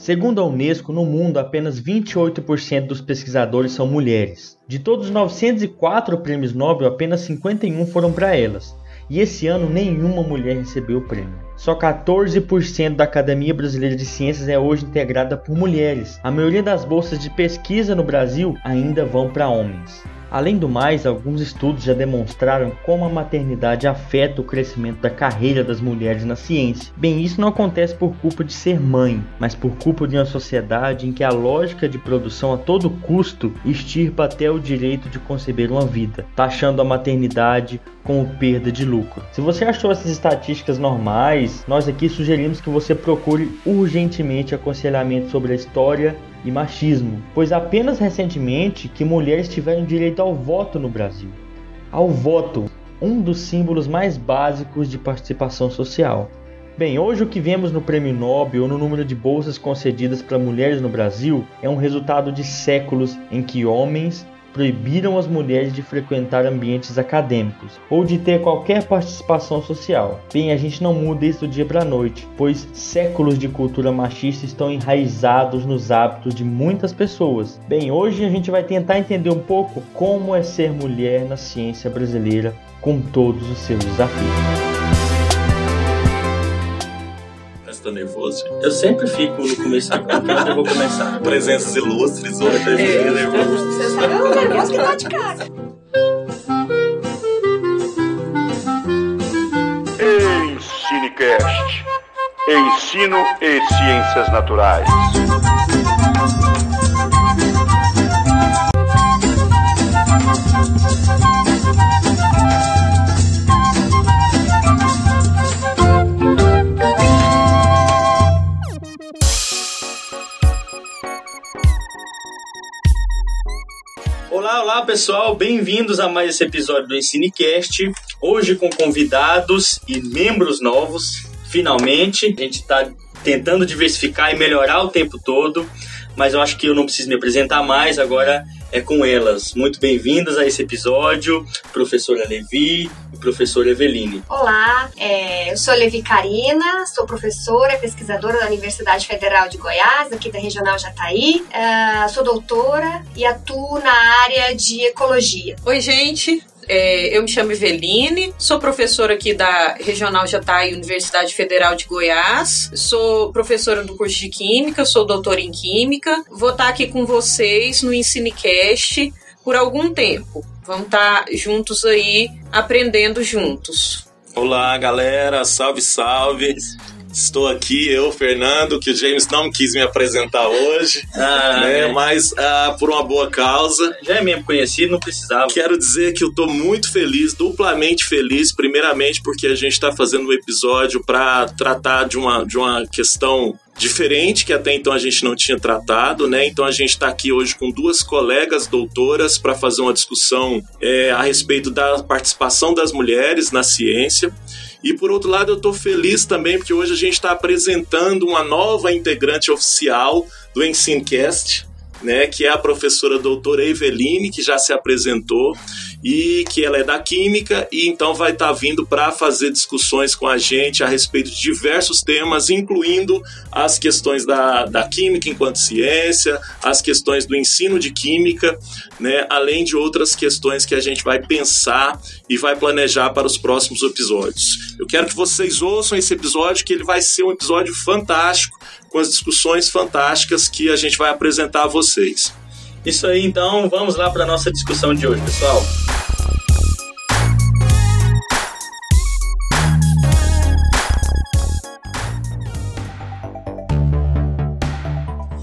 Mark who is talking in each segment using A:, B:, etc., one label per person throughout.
A: Segundo a Unesco, no mundo apenas 28% dos pesquisadores são mulheres. De todos os 904 prêmios Nobel, apenas 51 foram para elas. E esse ano nenhuma mulher recebeu o prêmio. Só 14% da Academia Brasileira de Ciências é hoje integrada por mulheres. A maioria das bolsas de pesquisa no Brasil ainda vão para homens. Além do mais, alguns estudos já demonstraram como a maternidade afeta o crescimento da carreira das mulheres na ciência. Bem, isso não acontece por culpa de ser mãe, mas por culpa de uma sociedade em que a lógica de produção a todo custo extirpa até o direito de conceber uma vida, taxando a maternidade como perda de lucro. Se você achou essas estatísticas normais, nós aqui sugerimos que você procure urgentemente aconselhamento sobre a história e machismo, pois apenas recentemente que mulheres tiveram direito ao voto no Brasil. Ao voto, um dos símbolos mais básicos de participação social. Bem, hoje o que vemos no Prêmio Nobel ou no número de bolsas concedidas para mulheres no Brasil é um resultado de séculos em que homens proibiram as mulheres de frequentar ambientes acadêmicos ou de ter qualquer participação social. Bem, a gente não muda isso do dia para a noite, pois séculos de cultura machista estão enraizados nos hábitos de muitas pessoas. Bem, hoje a gente vai tentar entender um pouco como é ser mulher na ciência brasileira com todos os seus desafios.
B: Tô nervoso.
C: Eu sempre fico no começo da eu vou começar.
B: Presenças ilustres, hoje eu
D: fico nervoso. Você sabe o nervoso que tá de cara.
E: Ensinecast. Ensino e Ciências Naturais.
C: Olá pessoal, bem-vindos a mais esse episódio do Ensinecast. Hoje com convidados e membros novos, finalmente. A gente está tentando diversificar e melhorar o tempo todo, mas eu acho que eu não preciso me apresentar mais, agora é com elas. Muito bem-vindas a esse episódio, professora Levi e professora Eveline.
D: Olá, é, eu sou Levi Karina, sou professora, pesquisadora da Universidade Federal de Goiás, aqui da Regional Jataí. Uh, sou doutora e atuo na área de ecologia.
F: Oi, gente. É, eu me chamo Eveline, sou professora aqui da Regional Jataí, Universidade Federal de Goiás, sou professora do curso de Química, sou doutora em Química. Vou estar aqui com vocês no Ensinecast por algum tempo. Vamos estar juntos aí, aprendendo juntos.
B: Olá, galera, salve, salve. Estou aqui, eu, Fernando, que o James não quis me apresentar hoje, ah, né? É. Mas ah, por uma boa causa.
C: Já é mesmo conhecido, não precisava.
B: Quero dizer que eu estou muito feliz, duplamente feliz, primeiramente porque a gente está fazendo um episódio para tratar de uma, de uma questão diferente que até então a gente não tinha tratado, né? Então a gente está aqui hoje com duas colegas doutoras para fazer uma discussão é, a respeito da participação das mulheres na ciência. E por outro lado, eu estou feliz também porque hoje a gente está apresentando uma nova integrante oficial do Ensinecast, né, que é a professora doutora Eveline, que já se apresentou e que ela é da Química e então vai estar tá vindo para fazer discussões com a gente a respeito de diversos temas, incluindo as questões da, da Química enquanto ciência, as questões do ensino de Química, né, além de outras questões que a gente vai pensar e vai planejar para os próximos episódios. Eu quero que vocês ouçam esse episódio, que ele vai ser um episódio fantástico, com as discussões fantásticas que a gente vai apresentar a vocês.
C: Isso aí, então, vamos lá para a nossa discussão de hoje, pessoal.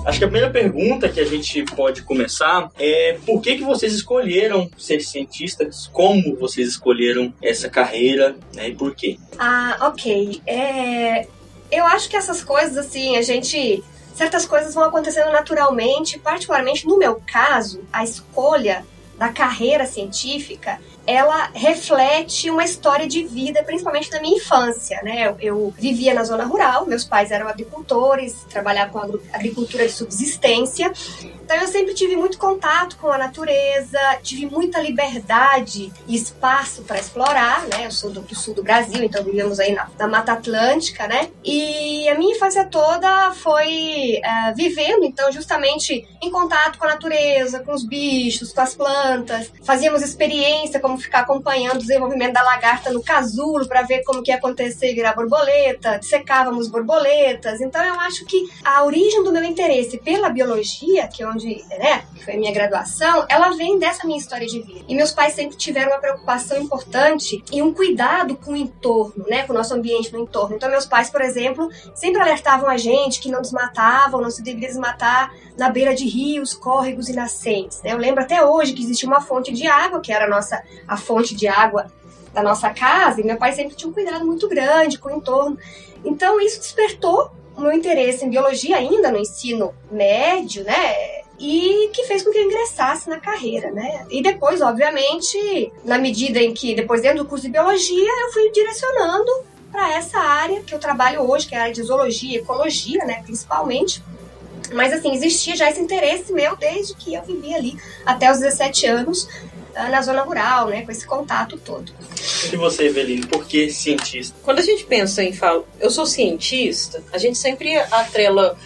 C: Acho que a primeira pergunta que a gente pode começar é por que, que vocês escolheram ser cientistas? Como vocês escolheram essa carreira né, e por quê?
D: Ah, ok. É, eu acho que essas coisas, assim, a gente certas coisas vão acontecendo naturalmente, particularmente no meu caso, a escolha da carreira científica ela reflete uma história de vida, principalmente da minha infância, né? Eu, eu vivia na zona rural, meus pais eram agricultores, trabalhavam com agricultura de subsistência, então eu sempre tive muito contato com a natureza, tive muita liberdade e espaço para explorar, né? Eu sou do, do, sul do Brasil, então vivemos aí na, na, Mata Atlântica, né? E a minha infância toda foi uh, vivendo, então, justamente em contato com a natureza, com os bichos, com as plantas. Fazíamos experiência como ficar acompanhando o desenvolvimento da lagarta no casulo para ver como que ia acontecer virar borboleta. Secávamos borboletas. Então eu acho que a origem do meu interesse pela biologia, que é onde, né, foi a minha graduação, ela vem dessa minha história de vida. E meus pais sempre tiveram uma preocupação importante e um cuidado com o entorno, né, com o nosso ambiente no entorno. Então meus pais, por exemplo, sempre alertavam a gente que não desmatavam, não se deveria desmatar na beira de rios, córregos e nascentes. Né? Eu lembro até hoje que existia uma fonte de água, que era a nossa a fonte de água da nossa casa, e meu pai sempre tinha um cuidado muito grande com o entorno. Então isso despertou o meu interesse em biologia ainda no ensino médio, né? E que fez com que eu ingressasse na carreira, né? E depois, obviamente, na medida em que, depois dentro do curso de biologia, eu fui direcionando para essa área que eu trabalho hoje, que é a área de zoologia ecologia, né, principalmente. Mas assim, existia já esse interesse meu desde que eu vivia ali até os 17 anos na zona rural, né, com esse contato todo.
A: E você, Eveline, por que cientista?
F: Quando a gente pensa em falar, eu sou cientista, a gente sempre atrela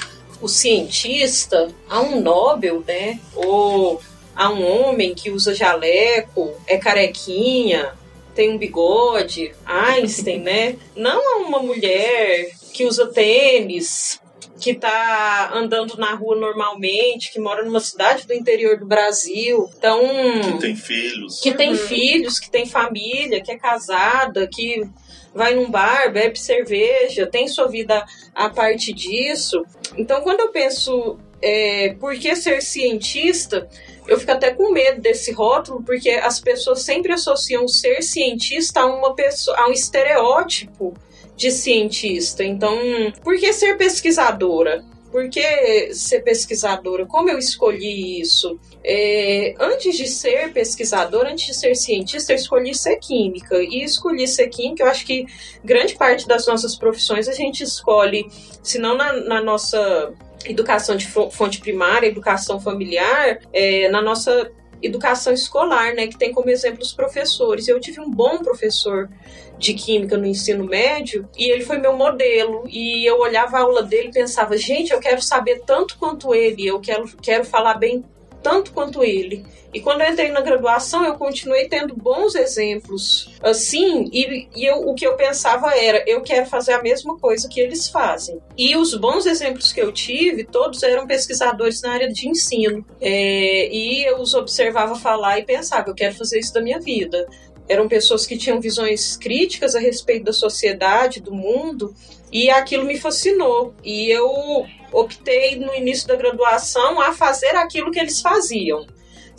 F: o cientista a um Nobel, né, ou a um homem que usa jaleco, é carequinha, tem um bigode, Einstein, né? Não a uma mulher que usa tênis, que está andando na rua normalmente, que mora numa cidade do interior do Brasil. Então.
B: Que tem filhos.
F: Que tem uhum. filhos, que tem família, que é casada, que vai num bar, bebe cerveja, tem sua vida a parte disso. Então, quando eu penso é, por que ser cientista, eu fico até com medo desse rótulo, porque as pessoas sempre associam ser cientista a uma pessoa, a um estereótipo de cientista. Então, por que ser pesquisadora? Por que ser pesquisadora? Como eu escolhi isso? É, antes de ser pesquisadora, antes de ser cientista, eu escolhi ser química. E escolhi ser química, eu acho que grande parte das nossas profissões a gente escolhe, se não na, na nossa educação de fonte primária, educação familiar, é, na nossa educação escolar, né, que tem como exemplo os professores. Eu tive um bom professor de química no ensino médio e ele foi meu modelo e eu olhava a aula dele e pensava, gente, eu quero saber tanto quanto ele, eu quero, quero falar bem tanto quanto ele. E quando eu entrei na graduação, eu continuei tendo bons exemplos assim, e, e eu, o que eu pensava era: eu quero fazer a mesma coisa que eles fazem. E os bons exemplos que eu tive, todos eram pesquisadores na área de ensino. É, e eu os observava falar e pensava: eu quero fazer isso da minha vida. Eram pessoas que tinham visões críticas a respeito da sociedade, do mundo, e aquilo me fascinou. E eu optei no início da graduação a fazer aquilo que eles faziam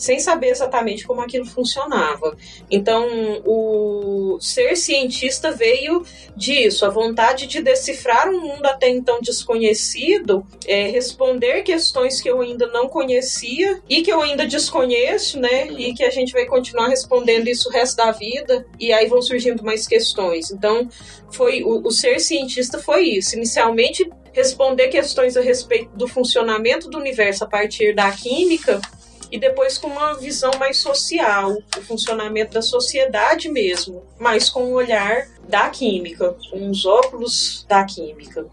F: sem saber exatamente como aquilo funcionava. Então, o ser cientista veio disso, a vontade de decifrar um mundo até então desconhecido, é, responder questões que eu ainda não conhecia e que eu ainda desconheço, né? E que a gente vai continuar respondendo isso o resto da vida, e aí vão surgindo mais questões. Então, foi o, o ser cientista foi isso. Inicialmente, responder questões a respeito do funcionamento do universo a partir da química e depois com uma visão mais social, o funcionamento da sociedade mesmo, mas com o olhar da química, com os óculos da química.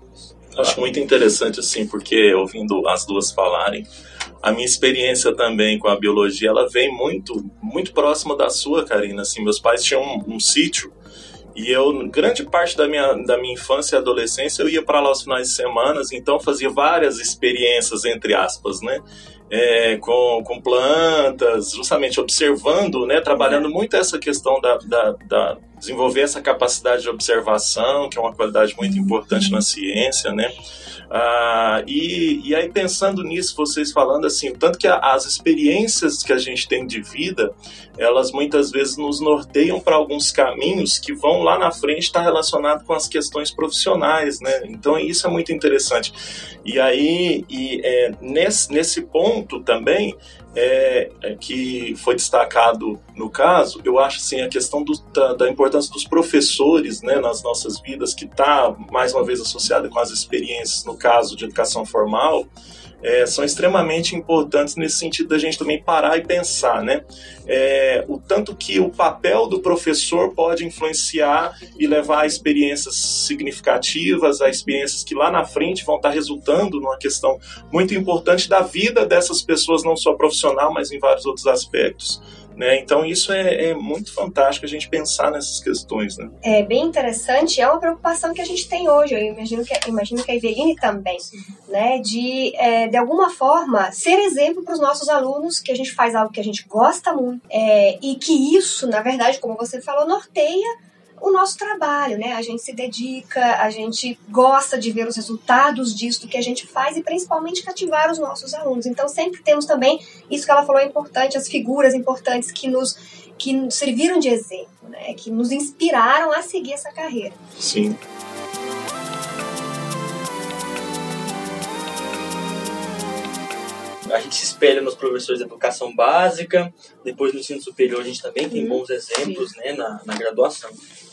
B: Acho muito interessante assim, porque ouvindo as duas falarem, a minha experiência também com a biologia, ela vem muito, muito próxima da sua, Karina. Assim, meus pais tinham um, um sítio e eu, grande parte da minha, da minha infância e adolescência, eu ia para lá aos finais de semana, então fazia várias experiências, entre aspas, né? É, com, com plantas, justamente observando, né, trabalhando muito essa questão da, da, da, desenvolver essa capacidade de observação, que é uma qualidade muito importante na ciência, né? Ah, e, e aí pensando nisso, vocês falando assim, tanto que as experiências que a gente tem de vida, elas muitas vezes nos norteiam para alguns caminhos que vão lá na frente estar relacionado com as questões profissionais, né? Então isso é muito interessante. E aí, e, é, nesse, nesse ponto também, é, é, que foi destacado no caso, eu acho assim, a questão do, da, da, importância dos professores né, nas nossas vidas, que está mais uma vez associada com as experiências, no caso de educação formal, é, são extremamente importantes nesse sentido da gente também parar e pensar, né? É, o tanto que o papel do professor pode influenciar e levar a experiências significativas, a experiências que lá na frente vão estar resultando numa questão muito importante da vida dessas pessoas, não só profissional, mas em vários outros aspectos. Né? Então isso é, é, muito fantástico a gente pensar nessas questões. Né?
D: É bem interessante, é uma preocupação que a gente tem hoje, eu imagino que, imagino que a Eveline também, né? de, é, de alguma forma, ser exemplo para os nossos alunos, que a gente faz algo que a gente gosta muito, é, e que isso, na verdade, como você falou, norteia o nosso trabalho, né? A gente se dedica, a gente gosta de ver os resultados disso que a gente faz e principalmente cativar os nossos alunos. Então sempre temos também isso que ela falou é importante, as figuras importantes que nos que serviram de exemplo, né? Que nos inspiraram a seguir essa carreira.
B: Sim.
A: A gente se espelha nos professores de educação básica, depois no ensino superior a gente também tem uhum. bons exemplos né, na, na graduação.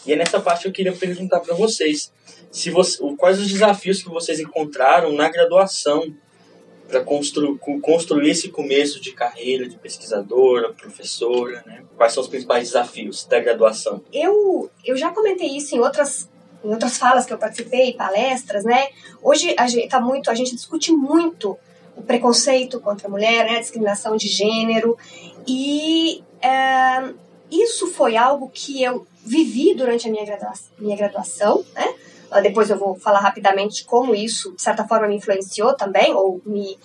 A: E é nessa parte que eu queria perguntar para vocês, se você, quais os desafios que vocês encontraram na graduação para constru, construir esse começo de carreira de pesquisadora, professora, né? Quais são os principais desafios da graduação?
D: Eu, eu já comentei isso em outras em outras falas que eu participei, palestras, né? Hoje a gente tá muito, a gente discute muito o preconceito contra a mulher, né? A discriminação de gênero e é, isso foi algo que eu vivi durante a minha graduação, minha graduação né? Ah, depois eu vou falar rapidamente como isso, de certa forma, me influenciou também, ou me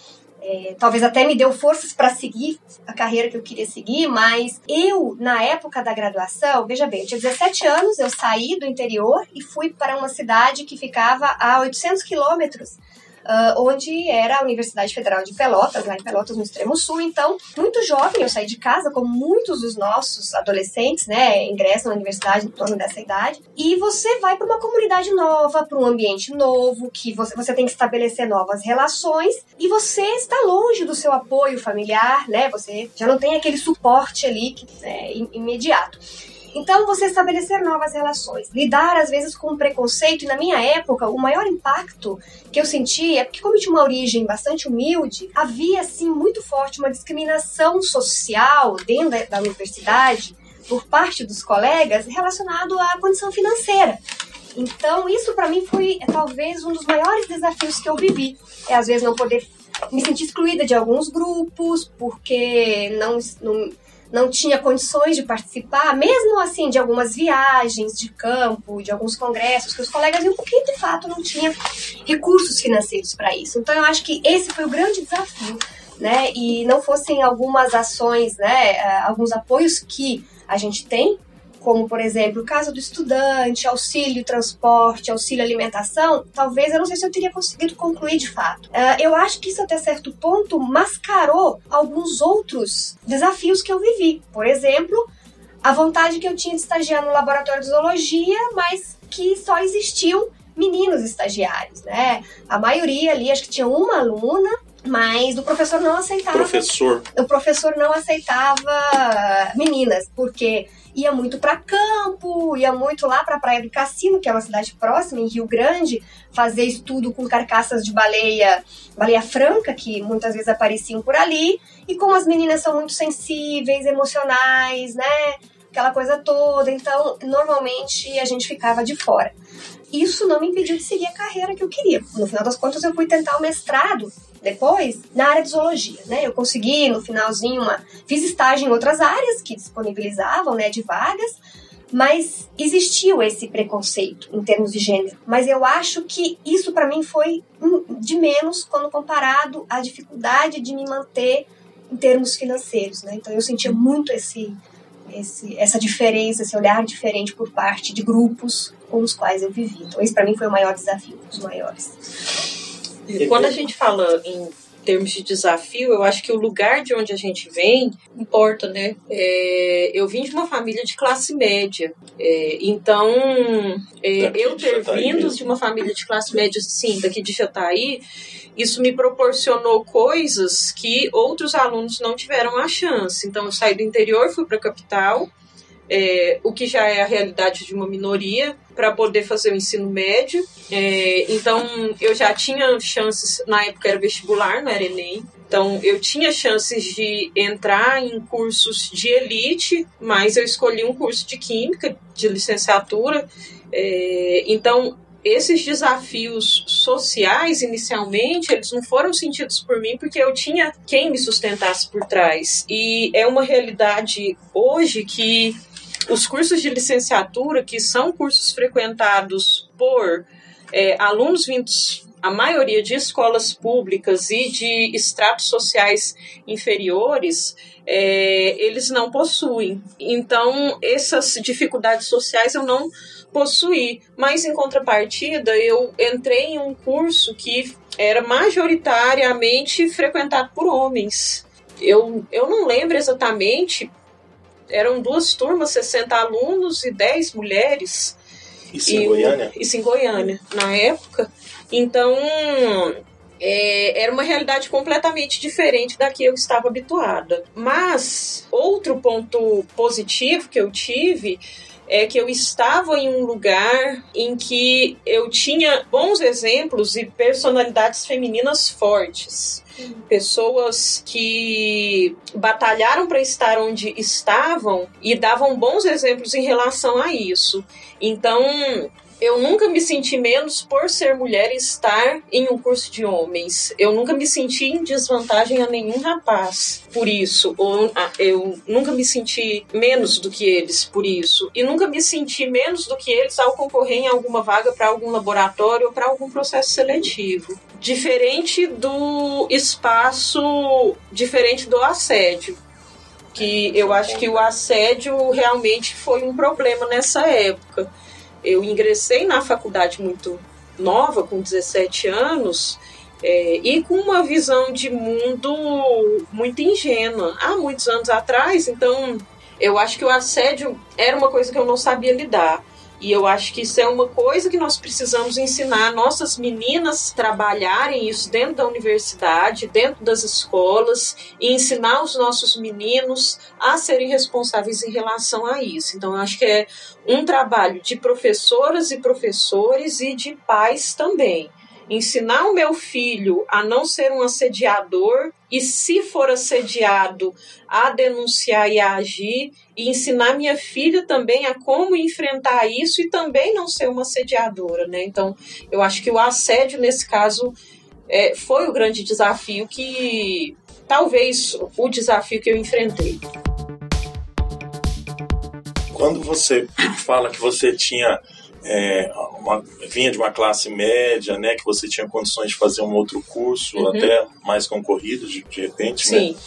D: é, talvez até me deu forças para seguir a carreira que eu queria seguir, mas eu, na época da graduação, veja bem, eu tinha 17 anos, eu saí do interior e fui para uma cidade que ficava a 800 quilômetros uh, onde era a Universidade Federal de Pelotas, lá em Pelotas, no extremo sul. Então, muito jovem, eu saí de casa, como muitos dos nossos adolescentes, né, ingressam na universidade em torno dessa idade, e você vai para uma comunidade nova, para um ambiente novo, que você, você tem que estabelecer novas relações, e você está longe do seu apoio familiar, né, você já não tem aquele suporte ali que, é, imediato. Então, você estabelecer novas relações, lidar às vezes com preconceito, e na minha época, o maior impacto que eu senti é porque, como eu tinha uma origem bastante humilde, havia assim muito forte uma discriminação social dentro da, da universidade por parte dos colegas relacionado à condição financeira. Então, isso para mim foi é, talvez um dos maiores desafios que eu vivi. É às vezes não poder me sentir excluída de alguns grupos, porque não, não não tinha condições de participar, mesmo assim, de algumas viagens de campo, de alguns congressos, que os colegas iam porque de fato não tinha recursos financeiros para isso. Então eu acho que esse foi o grande desafio, né? E não fossem algumas ações, né, eh, alguns apoios que a gente tem como por exemplo casa do estudante, auxílio transporte, auxílio alimentação, talvez eu não sei se eu teria conseguido concluir de fato. Uh, eu acho que isso até certo ponto mascarou alguns outros desafios que eu vivi. Por exemplo, a vontade que eu tinha de estagiar no laboratório de zoologia, mas que só existiam meninos estagiários, né? A maioria ali, acho que tinha uma aluna, mas o professor não aceitava.
B: Professor.
D: O professor não aceitava meninas, porque ia muito para campo, ia muito lá para a Praia do Cassino, que é uma cidade próxima, em Rio Grande, fazer estudo com carcaças de baleia, baleia franca, que muitas vezes apareciam por ali. E como as meninas são muito sensíveis, emocionais, né? Aquela coisa toda, então normalmente a gente ficava de fora. Isso não me impediu de seguir a carreira que eu queria. No final das contas, eu fui tentar o mestrado depois na área de zoologia, né? Eu consegui no finalzinho uma fiz estágio em outras áreas que disponibilizavam, né, de vagas, mas existiu esse preconceito em termos de gênero. Mas eu acho que isso para mim foi de menos quando comparado à dificuldade de me manter em termos financeiros, né? Então eu sentia muito esse, esse essa diferença, esse olhar diferente por parte de grupos com os quais eu vivi. Então esse para mim foi o maior desafio, um dos maiores.
F: Quando a gente fala em termos de desafio, eu acho que o lugar de onde a gente vem importa, né? É, eu vim de uma família de classe média, é, então é, eu ter vindo de uma família de classe média, sim, daqui de Jataí, isso me proporcionou coisas que outros alunos não tiveram a chance. Então, eu saí do interior, fui para a capital, é, o que já é a realidade de uma minoria, para poder fazer o ensino médio. É, então, eu já tinha chances, na época era vestibular, não era Enem. Então, eu tinha chances de entrar em cursos de elite, mas eu escolhi um curso de Química, de licenciatura. É, então, esses desafios sociais, inicialmente, eles não foram sentidos por mim porque eu tinha quem me sustentasse por trás. E é uma realidade hoje que os cursos de licenciatura, que são cursos frequentados por é, alunos vindos, a maioria de escolas públicas e de estratos sociais inferiores, é, eles não possuem. Então, essas dificuldades sociais eu não possuí. Mas, em contrapartida, eu entrei em um curso que era majoritariamente frequentado por homens. Eu, eu não lembro exatamente eram duas turmas, 60 alunos e 10 mulheres.
B: Isso e, em Goiânia?
F: Isso em Goiânia, na época. Então, é, era uma realidade completamente diferente da que eu estava habituada. Mas, outro ponto positivo que eu tive é que eu estava em um lugar em que eu tinha bons exemplos e personalidades femininas fortes. Pessoas que batalharam para estar onde estavam e davam bons exemplos em relação a isso. Então, eu nunca me senti menos por ser mulher e estar em um curso de homens. Eu nunca me senti em desvantagem a nenhum rapaz por isso. Ou ah, eu nunca me senti menos do que eles por isso. E nunca me senti menos do que eles ao concorrer em alguma vaga para algum laboratório ou para algum processo seletivo. Diferente do espaço, diferente do assédio que eu acho que o assédio realmente foi um problema nessa época eu ingressei na faculdade muito nova, com 17 anos, é, e com uma visão de mundo muito ingênua. Há muitos anos atrás, então eu acho que o assédio era uma coisa que eu não sabia lidar. E eu acho que isso é uma coisa que nós precisamos ensinar nossas meninas trabalharem isso dentro da universidade, dentro das escolas, e ensinar os nossos meninos a serem responsáveis em relação a isso. Então, eu acho que é um trabalho de professoras e professores e de pais também ensinar o meu filho a não ser um assediador e, se for assediado, a denunciar e a agir, e ensinar minha filha também a como enfrentar isso e também não ser uma assediadora, né? Então, eu acho que o assédio, nesse caso, é, foi o grande desafio que. Talvez o desafio que eu enfrentei.
B: Quando você fala que você tinha é, uma, vinha de uma classe média, né, que você tinha condições de fazer um outro curso, uhum. até mais concorrido de, de repente, né? Sim. né?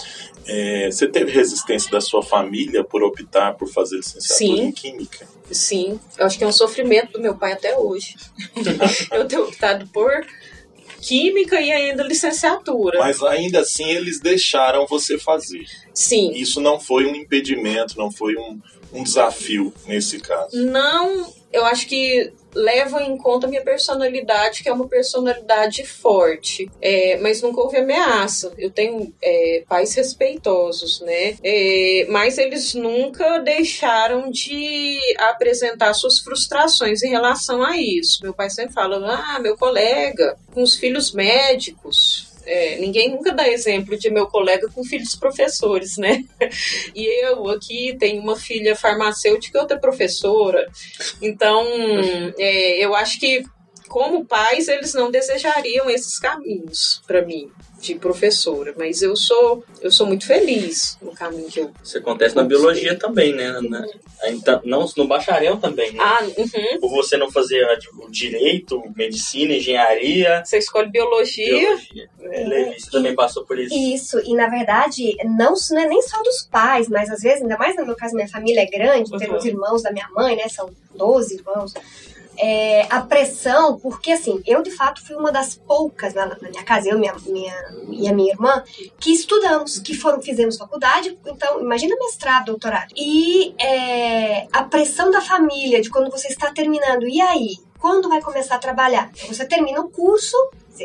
B: É, você teve resistência da sua família por optar por fazer licenciatura Sim. em Química?
F: Sim, eu acho que é um sofrimento do meu pai até hoje. eu ter optado por Química e ainda licenciatura.
B: Mas ainda assim eles deixaram você fazer.
F: Sim.
B: Isso não foi um impedimento, não foi um, um desafio nesse caso.
F: Não eu acho que leva em conta a minha personalidade, que é uma personalidade forte. É, mas nunca houve ameaça. Eu tenho é, pais respeitosos, né? É, mas eles nunca deixaram de apresentar suas frustrações em relação a isso. Meu pai sempre fala: ah, meu colega, com os filhos médicos é, ninguém nunca dá exemplo de meu colega com filhos professores, né? E eu aqui tenho uma filha farmacêutica e outra professora. Então, é, eu acho que como pais, eles não desejariam esses caminhos para mim de professora, mas eu sou eu sou muito feliz no caminho que eu.
A: Isso acontece na biologia também, né? Na, então, não no bacharel também. Né?
F: Ah, uhum.
A: Por você não fazer o direito, medicina, engenharia.
F: Você escolhe biologia. biologia.
A: É, Levi, você também passou por isso.
D: Isso, e na verdade, não, não é nem só dos pais, mas às vezes, ainda mais no meu caso, minha família é grande, uhum. os irmãos da minha mãe, né? São 12 irmãos. É, a pressão, porque assim, eu de fato fui uma das poucas na, na minha casa, eu minha, minha, e a minha irmã, que estudamos, que foram, fizemos faculdade, então imagina mestrado, doutorado. E é, a pressão da família, de quando você está terminando, e aí? Quando vai começar a trabalhar? Você termina o curso,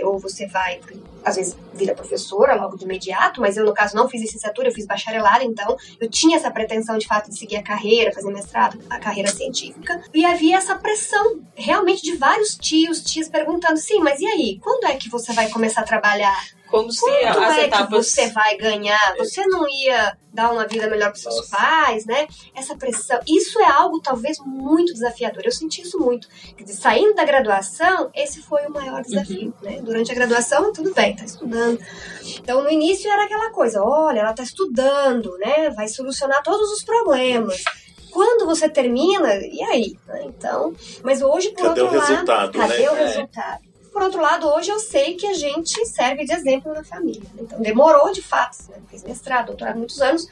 D: ou você vai, às vezes, vira professora logo de imediato, mas eu, no caso, não fiz licenciatura, eu fiz bacharelado, então eu tinha essa pretensão, de fato, de seguir a carreira, fazer mestrado, a carreira científica, e havia essa pressão, realmente, de vários tios, tias perguntando, sim, mas e aí, quando é que você vai começar a trabalhar?
F: Como se
D: Quanto
F: as
D: é
F: etapas.
D: que você vai ganhar? Você não ia dar uma vida melhor para seus
B: Nossa.
D: pais, né? Essa pressão. Isso é algo talvez muito desafiador. Eu senti isso muito. Quer dizer, saindo da graduação, esse foi o maior desafio, né? Durante a graduação, tudo bem, tá estudando. Então, no início era aquela coisa, olha, ela tá estudando, né? Vai solucionar todos os problemas. Quando você termina, e aí? né? Então, mas hoje, por
B: Cadê
D: outro
B: o
D: lado,
B: resultado,
D: cadê
B: né?
D: o
B: É.
D: resultado? Por outro lado, hoje eu sei que a gente serve de exemplo na família. né? Então, demorou de fato, né? fiz mestrado, doutorado muitos anos,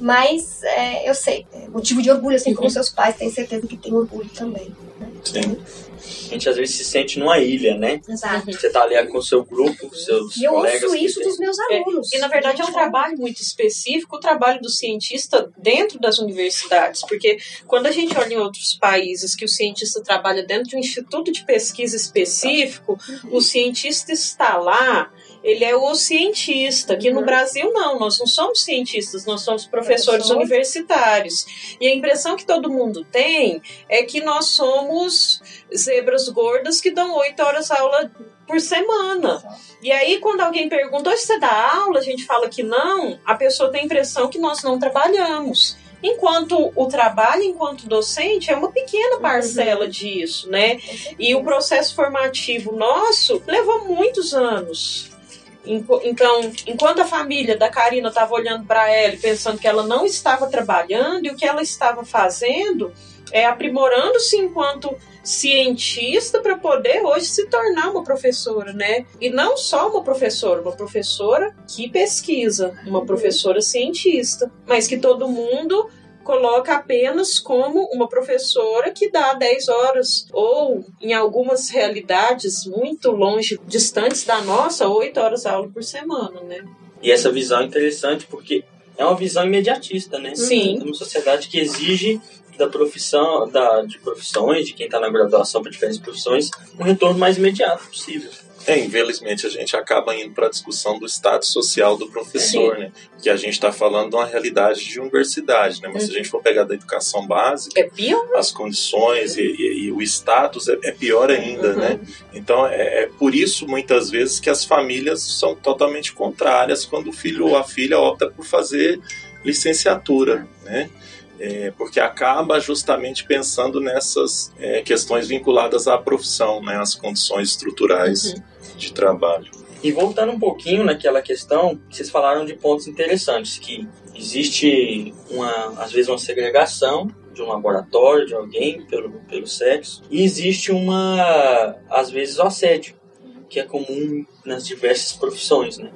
D: mas é, eu sei, é motivo de orgulho, assim como seus pais, tenho certeza que tem orgulho também. né?
B: Sim.
A: A gente às vezes se sente numa ilha, né?
D: Exato.
A: Você tá ali com o seu grupo, com seus
D: E eu
A: colegas.
D: ouço isso dos meus
F: É,
D: alunos.
F: E na verdade é um trabalho muito específico, o trabalho do cientista dentro das universidades, porque quando a gente olha em outros países que o cientista trabalha dentro de um instituto de pesquisa específico, o cientista está lá, ele é o cientista. No
D: Uhum.
F: Brasil não, nós não somos cientistas, nós somos professores
D: Professor.
F: universitários. E a impressão que todo mundo tem é que nós somos zebras gordas que dão oito horas aula por semana. E aí, quando alguém pergunta, hoje você dá aula? A gente fala que não, a pessoa tem a impressão que nós não trabalhamos. Enquanto o trabalho, enquanto docente, é uma pequena parcela disso, né? E o processo formativo nosso levou muitos anos. Então, enquanto a família da Karina estava olhando para ela e pensando que ela não estava trabalhando, e o que ela estava fazendo é aprimorando-se enquanto cientista para poder hoje se tornar uma professora, né? E não só uma professora, uma professora que pesquisa, uma professora cientista, mas que todo mundo coloca apenas como uma professora que dá 10 horas ou em algumas realidades muito longe, distantes da nossa, 8 horas de aula por semana, né?
A: E essa visão é interessante porque é uma visão imediatista, né?
F: Sim.
A: É uma sociedade que exige da profissão, da, de profissões, de quem está na graduação para diferentes profissões, um retorno mais imediato possível.
B: É, infelizmente a gente acaba indo para a discussão do status social do professor, né? Que a gente está falando de uma realidade de universidade, né? Mas se a gente for pegar da educação básica,
F: É
B: as condições e, e- e o status é, é pior ainda,
F: Uhum.
B: né? Então é, é por isso muitas vezes que as famílias são totalmente contrárias quando o filho ou a filha opta por fazer licenciatura, né? É, porque acaba justamente pensando nessas é, questões vinculadas à profissão, né? As condições estruturais de trabalho.
A: E voltando um pouquinho naquela questão, vocês falaram de pontos interessantes, que existe uma, às vezes uma segregação de um laboratório, de alguém pelo, pelo sexo, e existe uma, às vezes, o assédio, que é comum nas diversas profissões, né?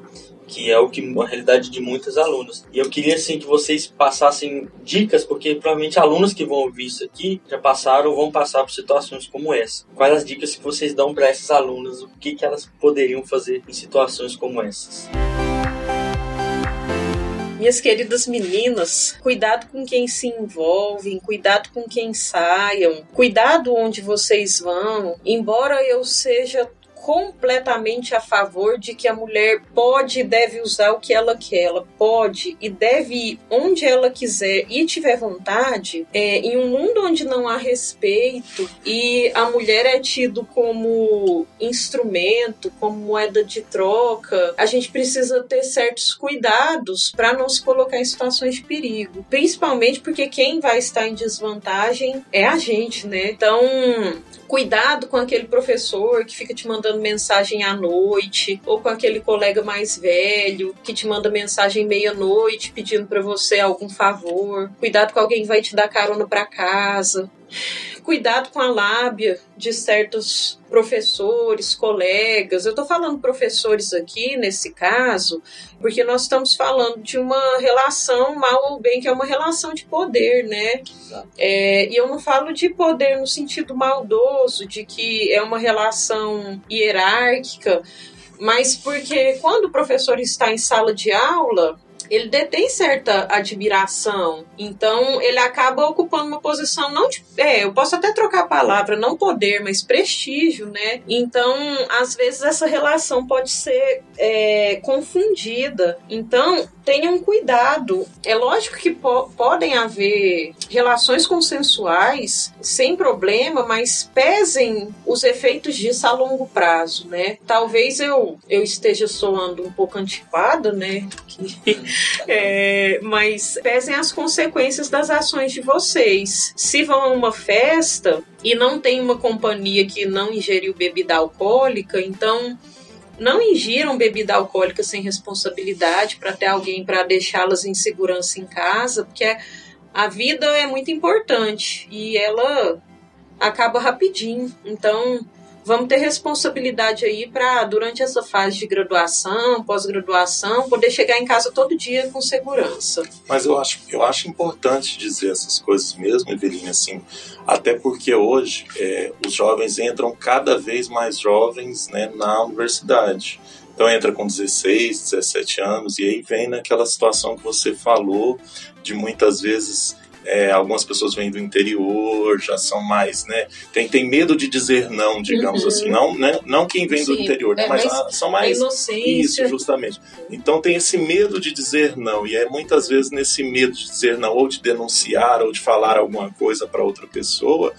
A: Que é o que a realidade de muitas alunas. E eu queria assim que vocês passassem dicas, porque provavelmente alunos que vão ouvir isso aqui já passaram ou vão passar por situações como essa. Quais as dicas que vocês dão para essas alunas? O que, que elas poderiam fazer em situações como essas?
F: Minhas queridas meninas, cuidado com quem se envolvem, cuidado com quem saiam, cuidado onde vocês vão. Embora eu seja completamente a favor de que a mulher pode e deve usar o que ela quer, ela pode e deve ir onde ela quiser e tiver vontade, é, em um mundo onde não há respeito e a mulher é tido como instrumento, como moeda de troca, a gente precisa ter certos cuidados para não se colocar em situações de perigo, principalmente porque quem vai estar em desvantagem é a gente, né? Então, cuidado com aquele professor que fica te mandando mensagem à noite, ou com aquele colega mais velho que te manda mensagem meia-noite pedindo para você algum favor. Cuidado com alguém que vai te dar carona para casa. Cuidado com a lábia de certos professores, colegas. Eu estou falando professores aqui nesse caso, porque nós estamos falando de uma relação, mal ou bem, que é uma relação de poder, né? É, e eu não falo de poder no sentido maldoso, de que é uma relação hierárquica, mas porque quando o professor está em sala de aula, ele detém certa admiração. Então, ele acaba ocupando uma posição não de. É, eu posso até trocar a palavra, não poder, mas prestígio, né? Então, às vezes, essa relação pode ser é, confundida. Então, tenham cuidado. É lógico que po podem haver relações consensuais sem problema, mas pesem os efeitos disso a longo prazo, né? Talvez eu, eu esteja soando um pouco antiquada, né? É, mas pesem as consequências das ações de vocês. Se vão a uma festa e não tem uma companhia que não ingeriu bebida alcoólica, então não ingiram bebida alcoólica sem responsabilidade para ter alguém para deixá-las em segurança em casa, porque a vida é muito importante e ela acaba rapidinho. Então, vamos ter responsabilidade aí para, durante essa fase de graduação, pós-graduação, poder chegar em casa todo dia com segurança.
B: Mas eu acho, eu acho importante dizer essas coisas mesmo, Eveline, assim, até porque hoje é, os jovens entram cada vez mais jovens né, na universidade. Então entra com 16, 17 anos e aí vem naquela situação que você falou de muitas vezes é, algumas pessoas vêm do interior, já são mais, né? Tem, tem medo de dizer não, digamos uhum. assim. Não, né? não quem vem Sim, do interior, é, mas, mas são mais. Isso, justamente. Então tem esse medo de dizer não. E é muitas vezes nesse medo de dizer não, ou de denunciar, ou de falar alguma coisa para outra pessoa,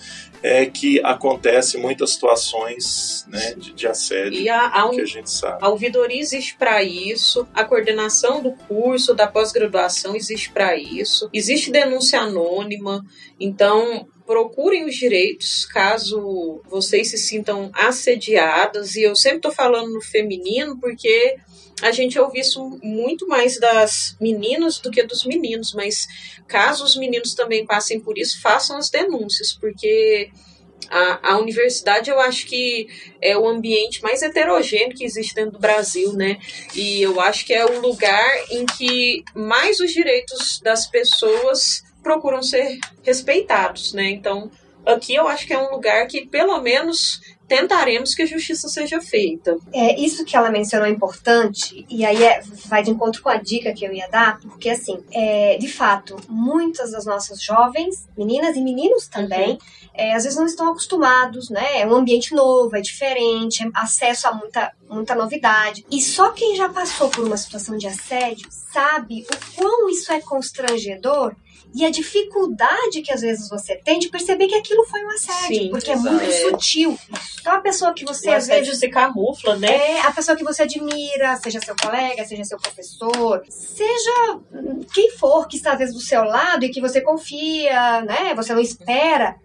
B: é que acontece muitas situações né, de, de assédio
F: e a, a,
B: que a gente sabe.
F: A ouvidoria existe para isso, a coordenação do curso, da pós-graduação existe para isso, existe denúncia anônima, então procurem os direitos caso vocês se sintam assediadas, e eu sempre estou falando no feminino porque a gente ouve isso muito mais das meninas do que dos meninos, mas caso os meninos também passem por isso, façam as denúncias, porque a, a universidade eu acho que é o ambiente mais heterogêneo que existe dentro do Brasil, né? E eu acho que é o lugar em que mais os direitos das pessoas procuram ser respeitados, né? Então, aqui eu acho que é um lugar que pelo menos tentaremos que a justiça seja feita.
D: É, isso que ela mencionou é importante, e aí é, vai de encontro com a dica que eu ia dar, porque assim, é, de fato, muitas das nossas jovens, meninas e meninos também, uhum. é, às vezes não estão acostumados, né? É um ambiente novo, é diferente, é acesso a muita, muita novidade. E só quem já passou por uma situação de assédio sabe o quão isso é constrangedor e a dificuldade que às vezes você tem de perceber que aquilo foi um assédio, Sim, porque exato. é muito sutil. Então a pessoa que você
F: o
D: às vezes
F: se camufla, né?
D: É a pessoa que você admira, seja seu colega, seja seu professor, seja quem for que está às vezes do seu lado e que você confia, né? Você não espera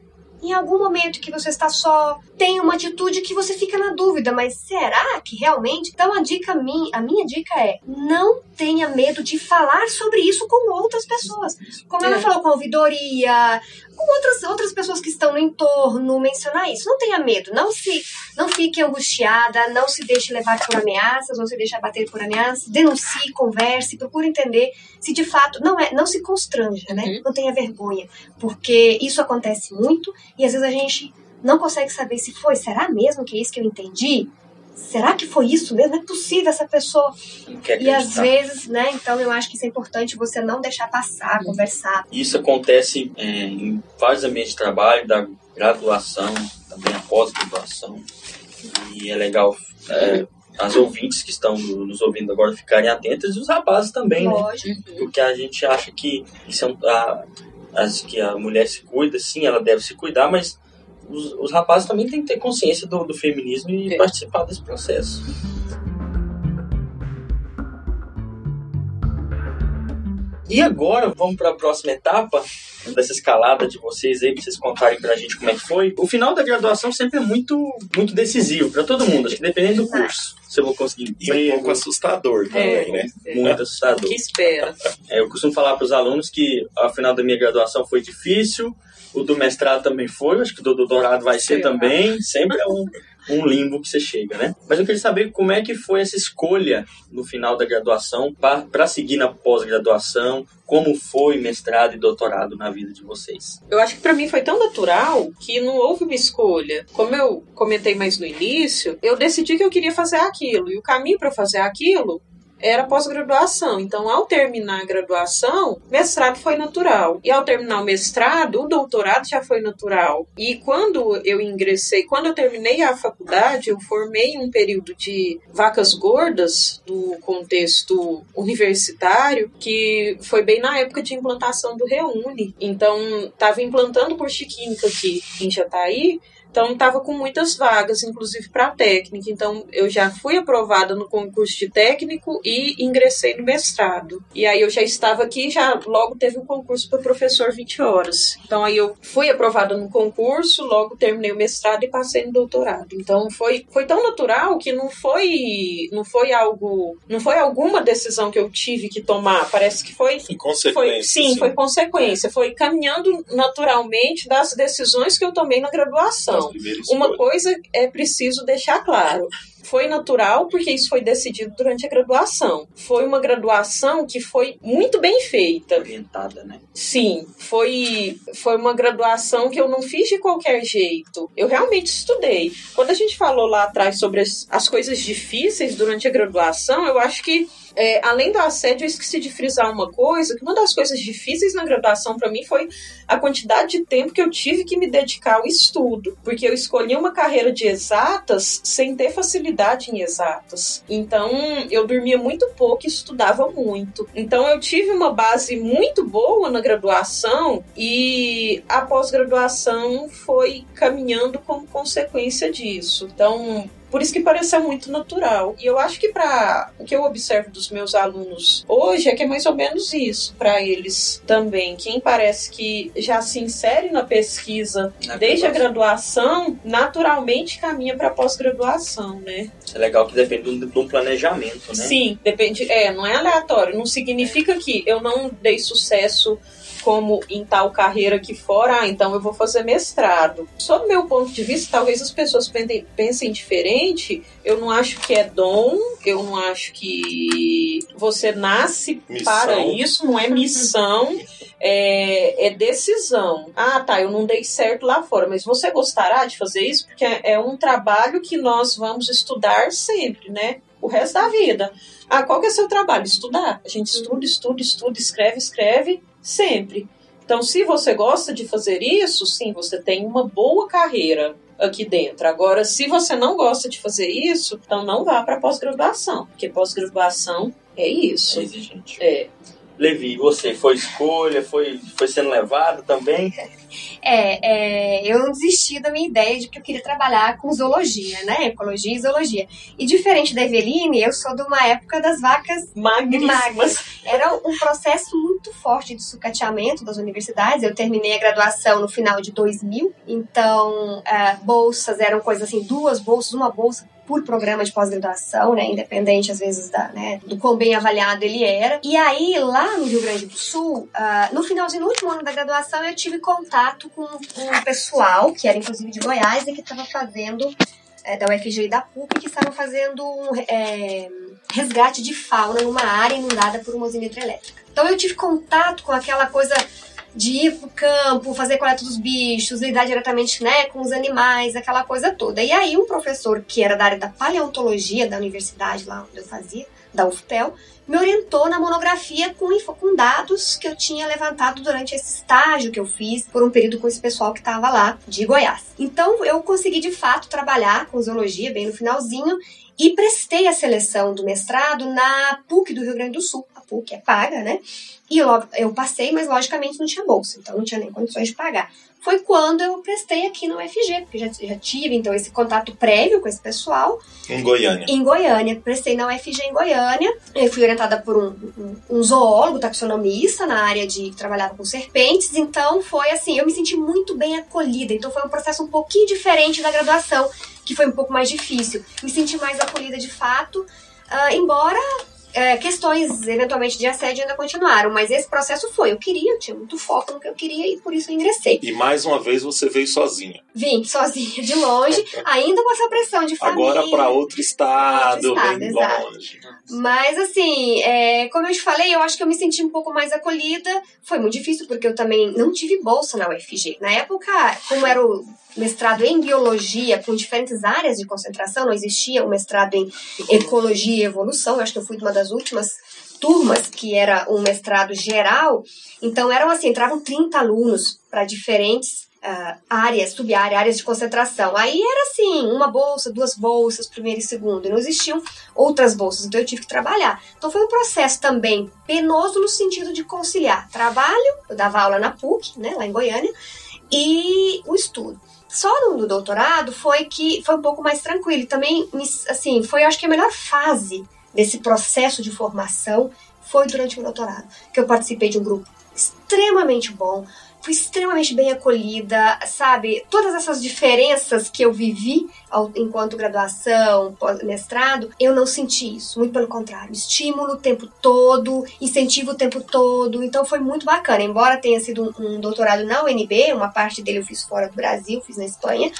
D: em algum momento que você está só, tem uma atitude que você fica na dúvida, mas será que realmente? Então a dica minha, a minha dica é: não tenha medo de falar sobre isso com outras pessoas. Como ela é. falou com a ouvidoria, com outras, outras pessoas que estão no entorno, mencionar isso. Não tenha medo, não se não fique angustiada, não se deixe levar por ameaças, não se deixe abater por ameaças, denuncie, converse, procure entender se de fato não é, não se constranja, né? Uhum. Não tenha vergonha, porque isso acontece muito e às vezes a gente não consegue saber se foi, será mesmo que é isso que eu entendi? Será que foi isso mesmo? Não é possível essa pessoa. E às vezes, né? Então eu acho que isso é importante você não deixar passar, uhum. conversar.
A: Isso acontece é, em vários ambientes de trabalho, da graduação, também a pós-graduação. E é legal é, as ouvintes que estão nos ouvindo agora ficarem atentas e os rapazes também, né? Lógico. né? Porque a gente acha que isso é um, a, que a mulher se cuida, sim, ela deve se cuidar, mas os, os rapazes também têm que ter consciência do, do feminismo e é. participar desse processo. E agora vamos para a próxima etapa dessa escalada de vocês aí, para vocês contarem para a gente como é que foi. O final da graduação sempre é muito, muito decisivo para todo mundo, acho que dependendo do curso. Se eu vou conseguir
B: E um pouco assustador também, é, né?
A: Muito assustador.
F: Que espera.
A: É, eu costumo falar para os alunos que ao final da minha graduação foi difícil, o do mestrado também foi, acho que o do doutorado vai ser também. Sempre é um, um limbo que você chega, né? Mas eu queria saber como é que foi essa escolha no final da graduação para seguir na pós-graduação, como foi mestrado e doutorado na vida de vocês?
F: Eu acho que para mim foi tão natural que não houve uma escolha. Como eu comentei mais no início, eu decidi que eu queria fazer aquilo e o caminho para fazer aquilo era pós-graduação. Então, ao terminar a graduação, mestrado foi natural. E ao terminar o mestrado, o doutorado já foi natural. E quando eu ingressei, quando eu terminei a faculdade, eu formei um período de vacas gordas do contexto universitário, que foi bem na época de implantação do Reúne. Então, estava implantando por Chiquímica aqui em Jataí, então, estava com muitas vagas, inclusive para técnica. Então, eu já fui aprovada no concurso de técnico e ingressei no mestrado. E aí, eu já estava aqui, já logo teve um concurso para professor 20 horas. Então, aí eu fui aprovada no concurso, logo terminei o mestrado e passei no doutorado. Então, foi, foi tão natural que não foi, não foi algo, não foi alguma decisão que eu tive que tomar. Parece que foi.
B: Foi consequência.
F: Foi, sim, sim, foi consequência. Foi caminhando naturalmente das decisões que eu tomei na graduação. Uma coisa é preciso deixar claro. Foi natural porque isso foi decidido durante a graduação. Foi uma graduação que foi muito bem feita.
A: Orientada, né?
F: Sim, foi, foi uma graduação que eu não fiz de qualquer jeito. Eu realmente estudei. Quando a gente falou lá atrás sobre as, as coisas difíceis durante a graduação, eu acho que é, além do assédio, eu esqueci de frisar uma coisa, que uma das coisas difíceis na graduação para mim foi a quantidade de tempo que eu tive que me dedicar ao estudo, porque eu escolhi uma carreira de exatas sem ter facilidade em exatas. Então, eu dormia muito pouco e estudava muito. Então, eu tive uma base muito boa na graduação e a pós-graduação foi caminhando como consequência disso. Então, por isso que pareceu muito natural. E eu acho que para o que eu observo dos meus alunos hoje é que é mais ou menos isso para eles também. Quem parece que já se insere na pesquisa na desde a graduação, naturalmente caminha para pós-graduação, né?
A: É legal que depende de um planejamento, né?
F: Sim, depende. É, não é aleatório. Não significa que eu não dei sucesso como em tal carreira aqui fora, ah, então eu vou fazer mestrado. Sob meu ponto de vista, talvez as pessoas pensem, diferente. Eu não acho que é dom, eu não acho que você nasce missão. para isso, não é missão. É, é, decisão. Ah, tá, eu não dei certo lá fora, mas você gostará de fazer isso? Porque é, é um trabalho que nós vamos estudar sempre, né? O resto da vida. Ah, qual que é o seu trabalho? Estudar. A gente estuda, estuda, estuda, escreve, escreve sempre. Então, se você gosta de fazer isso, sim, você tem uma boa carreira aqui dentro. Agora, se você não gosta de fazer isso, então não vá para pós-graduação, porque pós-graduação é isso.
A: É exigente.
F: É.
A: Levi, você foi escolha, foi, foi sendo levado também?
D: É, é, eu não desisti da minha ideia de que eu queria trabalhar com zoologia, né? Ecologia e zoologia. E diferente da Eveline, eu sou de uma época das vacas magras. Era um processo muito forte de sucateamento das universidades. Eu terminei a graduação no final de 2000, então é, bolsas eram coisas assim, duas bolsas, uma bolsa por programa de pós-graduação, né, independente às vezes da, né, do quão bem avaliado ele era. E aí, lá no Rio Grande do Sul, uh, no finalzinho, no último ano da graduação, eu tive contato com um pessoal, que era inclusive de Goiás, e que estava fazendo, é, da UFG e da PUC, que estavam fazendo um é, resgate de fauna numa área inundada por uma usina hidrelétrica. Então eu tive contato com aquela coisa de ir pro campo, fazer coleta dos bichos, lidar diretamente né, com os animais, aquela coisa toda. E aí um professor que era da área da paleontologia da universidade lá onde eu fazia, da UFPEL, me orientou na monografia com, com dados que eu tinha levantado durante esse estágio que eu fiz por um período com esse pessoal que estava lá de Goiás. Então eu consegui de fato trabalhar com zoologia bem no finalzinho e prestei a seleção do mestrado na PUC do Rio Grande do Sul. PUC é paga, né? E eu, eu passei, mas logicamente não tinha bolsa, então não tinha nem condições de pagar foi quando eu prestei aqui no UFG, porque já, já tive então esse contato prévio com esse pessoal.
B: Em Goiânia.
D: Em Goiânia. Prestei na UFG em Goiânia. Eu fui orientada por um, um, um zoólogo, taxonomista na área de que trabalhava com serpentes. Então foi assim, eu me senti muito bem acolhida. Então foi um processo um pouquinho diferente da graduação, que foi um pouco mais difícil. Me senti mais acolhida de fato. Uh, embora é, questões, eventualmente, de assédio ainda continuaram, mas esse processo foi. Eu queria, eu tinha muito foco no que eu queria e por isso eu ingressei.
B: E mais uma vez você veio sozinha.
D: Vim sozinha de longe, ainda com essa pressão de família.
B: Agora para outro estado,
D: Outro estado,
B: bem
D: exato.
B: longe.
D: Mas assim, é, como eu te falei, eu acho que eu me senti um pouco mais acolhida. Foi muito difícil porque eu também não tive bolsa na UFG. Na época, como era o mestrado em biologia com diferentes áreas de concentração, não existia um mestrado em ecologia e evolução. Eu acho que eu fui uma das últimas turmas que era um mestrado geral. Então eram assim, entravam 30 alunos para diferentes ah, áreas, sub-áreas, áreas de concentração. Aí era assim, uma bolsa, duas bolsas, primeiro e segundo. E não existiam outras bolsas, então eu tive que trabalhar. Então foi um processo também penoso no sentido de conciliar trabalho, eu dava aula na PUC, né, lá em Goiânia, e o estudo. Só no, doutorado foi que foi um pouco mais tranquilo. E também, assim, foi acho que a melhor fase desse processo de formação foi durante o doutorado, que eu participei de um grupo extremamente bom, fui extremamente bem acolhida, sabe? Todas essas diferenças que eu vivi ao- enquanto graduação, mestrado, eu não senti isso. Muito pelo contrário. Estímulo o tempo todo, incentivo o tempo todo. Então foi muito bacana. Embora tenha sido um, um doutorado na UNB, uma parte dele eu fiz fora do Brasil, fiz na Espanha.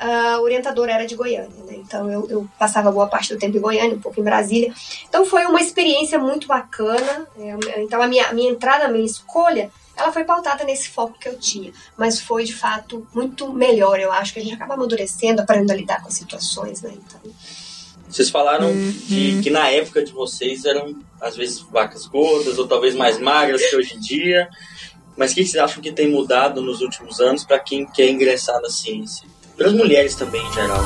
D: A orientadora era de Goiânia, né? Então eu, eu passava boa parte do tempo em Goiânia, um pouco em Brasília. Então foi uma experiência muito bacana. É, Então a minha, a minha entrada, a minha escolha ela foi pautada nesse foco que eu tinha, mas foi de fato muito melhor. Eu acho que a gente acaba amadurecendo, aprendendo a lidar com as situações, né? Então,
A: Vocês falaram de que na época de vocês eram, às vezes, vacas gordas ou talvez mais magras que hoje em dia. Mas o que vocês acham que tem mudado nos últimos anos para quem quer ingressar na ciência? Para as mulheres também, em geral.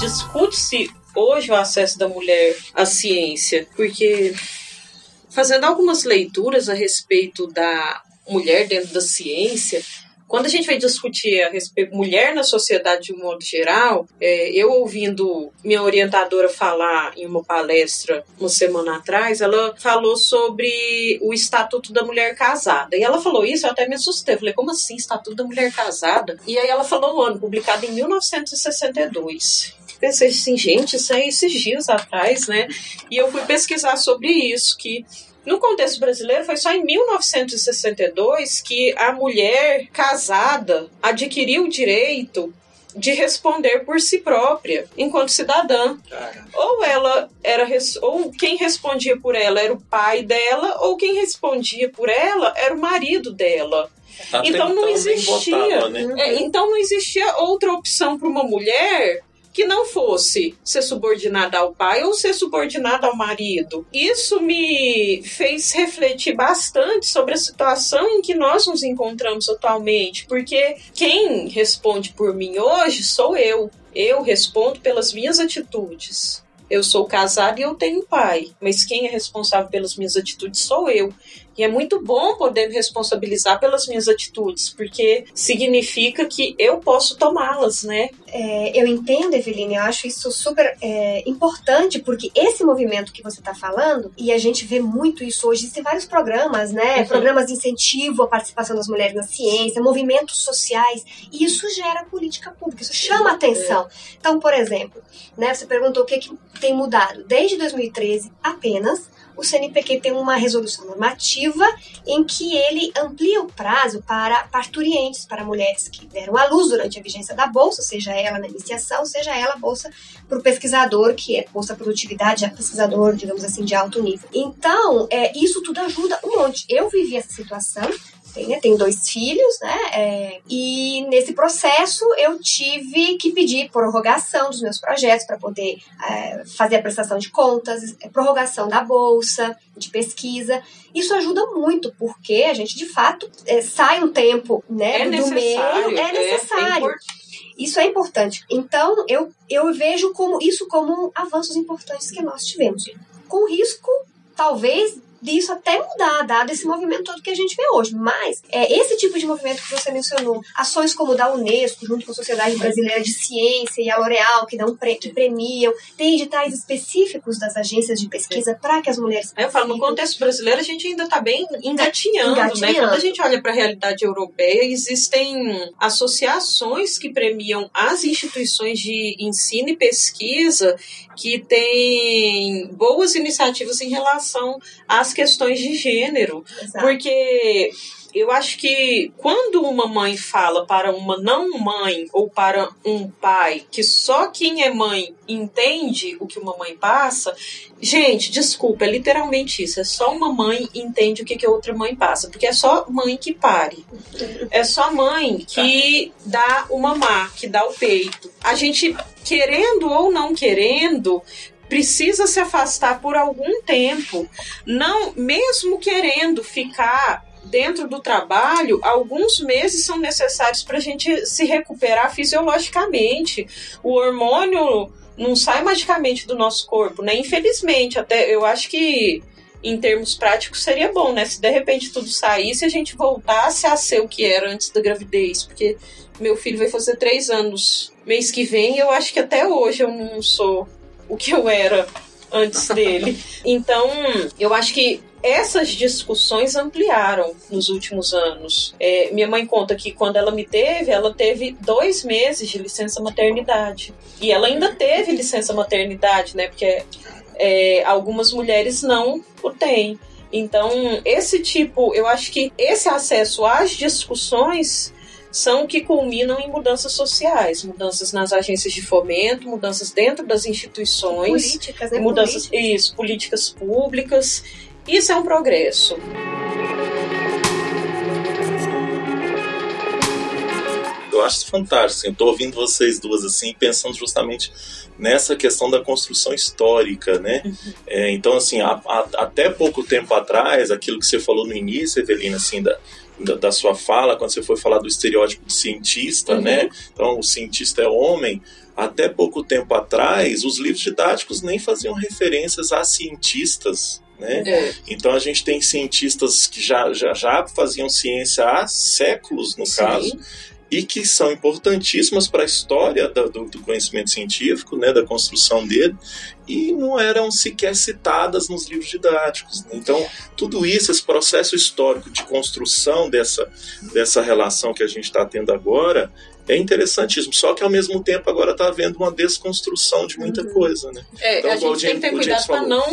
F: discute-se hoje o acesso da mulher à ciência, porque fazendo algumas leituras a respeito da mulher dentro da ciência, quando a gente vai discutir a respeito mulher na sociedade de um modo geral, é, eu ouvindo minha orientadora falar em uma palestra uma semana atrás, ela falou sobre o Estatuto da Mulher Casada. E ela falou isso, eu até me assustei. Eu falei, como assim, Estatuto da Mulher Casada? E aí ela falou o ano, publicado em 1962 pensei assim, gente, isso é esses dias atrás, né? E eu fui pesquisar sobre isso, que no contexto brasileiro foi só em 1962 que a mulher casada adquiriu o direito de responder por si própria, enquanto cidadã.
A: Cara,
F: Ou ela era ou quem respondia por ela era o pai dela, ou quem respondia por ela era o marido dela.
B: Até
F: Então não
B: nem
F: existia.
B: votava, né?
F: É, então não existia outra opção para uma mulher que não fosse ser subordinada ao pai ou ser subordinada ao marido. Isso me fez refletir bastante sobre a situação em que nós nos encontramos atualmente, porque quem responde por mim hoje sou eu. Eu respondo pelas minhas atitudes. Eu sou casada e eu tenho pai, mas quem é responsável pelas minhas atitudes sou eu. E é muito bom poder me responsabilizar pelas minhas atitudes, porque significa que eu posso tomá-las, né?
D: É, eu entendo, Eveline, eu acho isso super é, importante, porque esse movimento que você está falando, e a gente vê muito isso hoje, existem vários programas, né?
F: Uhum.
D: Programas de incentivo à participação das mulheres na ciência, movimentos sociais, e isso gera política pública, isso chama atenção. Então, por exemplo, né, você perguntou o que, que tem mudado. Desde 2013, apenas, o CNPq tem uma resolução normativa em que ele amplia o prazo para parturientes, para mulheres que deram à luz durante a vigência da bolsa, seja ela na iniciação, seja ela bolsa para o pesquisador, que é bolsa produtividade, é pesquisador, digamos assim, de alto nível. Então, é, isso tudo ajuda um monte. Eu vivi essa situação, tenho, né, tenho dois filhos, né? é, e nesse processo eu tive que pedir prorrogação dos meus projetos para poder é, fazer a prestação de contas, é, prorrogação da bolsa de pesquisa. Isso ajuda muito, porque a gente de fato é, sai um tempo né,
F: É
D: do
F: necessário.
D: meio, é necessário.
F: impor-
D: Isso é importante. Então, eu, eu vejo como isso como avanços importantes que nós tivemos. Com risco, talvez, disso até mudar, dado esse movimento todo que a gente vê hoje. Mas é esse tipo de movimento que você mencionou, ações como da Unesco, junto com a Sociedade Brasileira de Ciência e a L'Oréal, que dão pre que premiam, tem editais específicos das agências de pesquisa para que as mulheres.
F: Eu falo, no contexto brasileiro, a gente ainda está bem engatinhando, engatinhando, né? Quando a gente olha para a realidade europeia, existem associações que premiam as instituições de ensino e pesquisa que têm boas iniciativas em relação às questões de gênero. Exato. Porque eu acho que quando uma mãe fala para uma não mãe ou para um pai que só quem é mãe entende o que uma mãe passa, gente, desculpa, é literalmente isso. É só uma mãe entende o que, que a outra mãe passa, porque é só mãe que pare. É só mãe que dá o mamar, que dá o peito. A gente querendo ou não querendo, precisa se afastar por algum tempo, não mesmo querendo ficar dentro do trabalho, alguns meses são necessários para a gente se recuperar fisiologicamente. O hormônio não sai magicamente do nosso corpo, né? Infelizmente, até eu acho que em termos práticos seria bom, né? Se de repente tudo saísse, a gente voltasse a ser o que era antes da gravidez, porque meu filho vai fazer três anos mês que vem, e eu acho que até hoje eu não sou o que eu era antes dele. Então, eu acho que essas discussões ampliaram nos últimos anos. É, minha mãe conta que quando ela me teve, ela teve dois meses de licença maternidade. E ela ainda teve licença maternidade, né? Porque é, algumas mulheres não o têm. Então, esse tipo, eu acho que esse acesso às discussões são que culminam em mudanças sociais, mudanças nas agências de fomento, mudanças dentro das instituições,
D: políticas, né?
F: mudanças, políticas. Isso, políticas públicas. Isso é um progresso.
B: Eu acho fantástico. Assim, Estou ouvindo vocês duas assim, pensando justamente nessa questão da construção histórica, né? Uhum. É, então, assim, a, a, até pouco tempo atrás, aquilo que você falou no início, Evelina, assim, da, da, da, sua fala, quando você foi falar do estereótipo do cientista, uhum. né? Então, o cientista é homem. Até pouco tempo atrás, os livros didáticos nem faziam referências a cientistas, né? É. Então a gente tem cientistas que já, já, já faziam ciência há séculos, no Sim. caso, e que são importantíssimas para a história do, do, conhecimento científico, né, da construção dele, e não eram sequer citadas nos livros didáticos. Né? Então, tudo isso, esse processo histórico de construção dessa, dessa relação que a gente está tendo agora, é interessantíssimo. Só que ao mesmo tempo agora está havendo uma desconstrução de muita uhum. coisa, né?
F: É, então, a gente James, tem que ter cuidado para não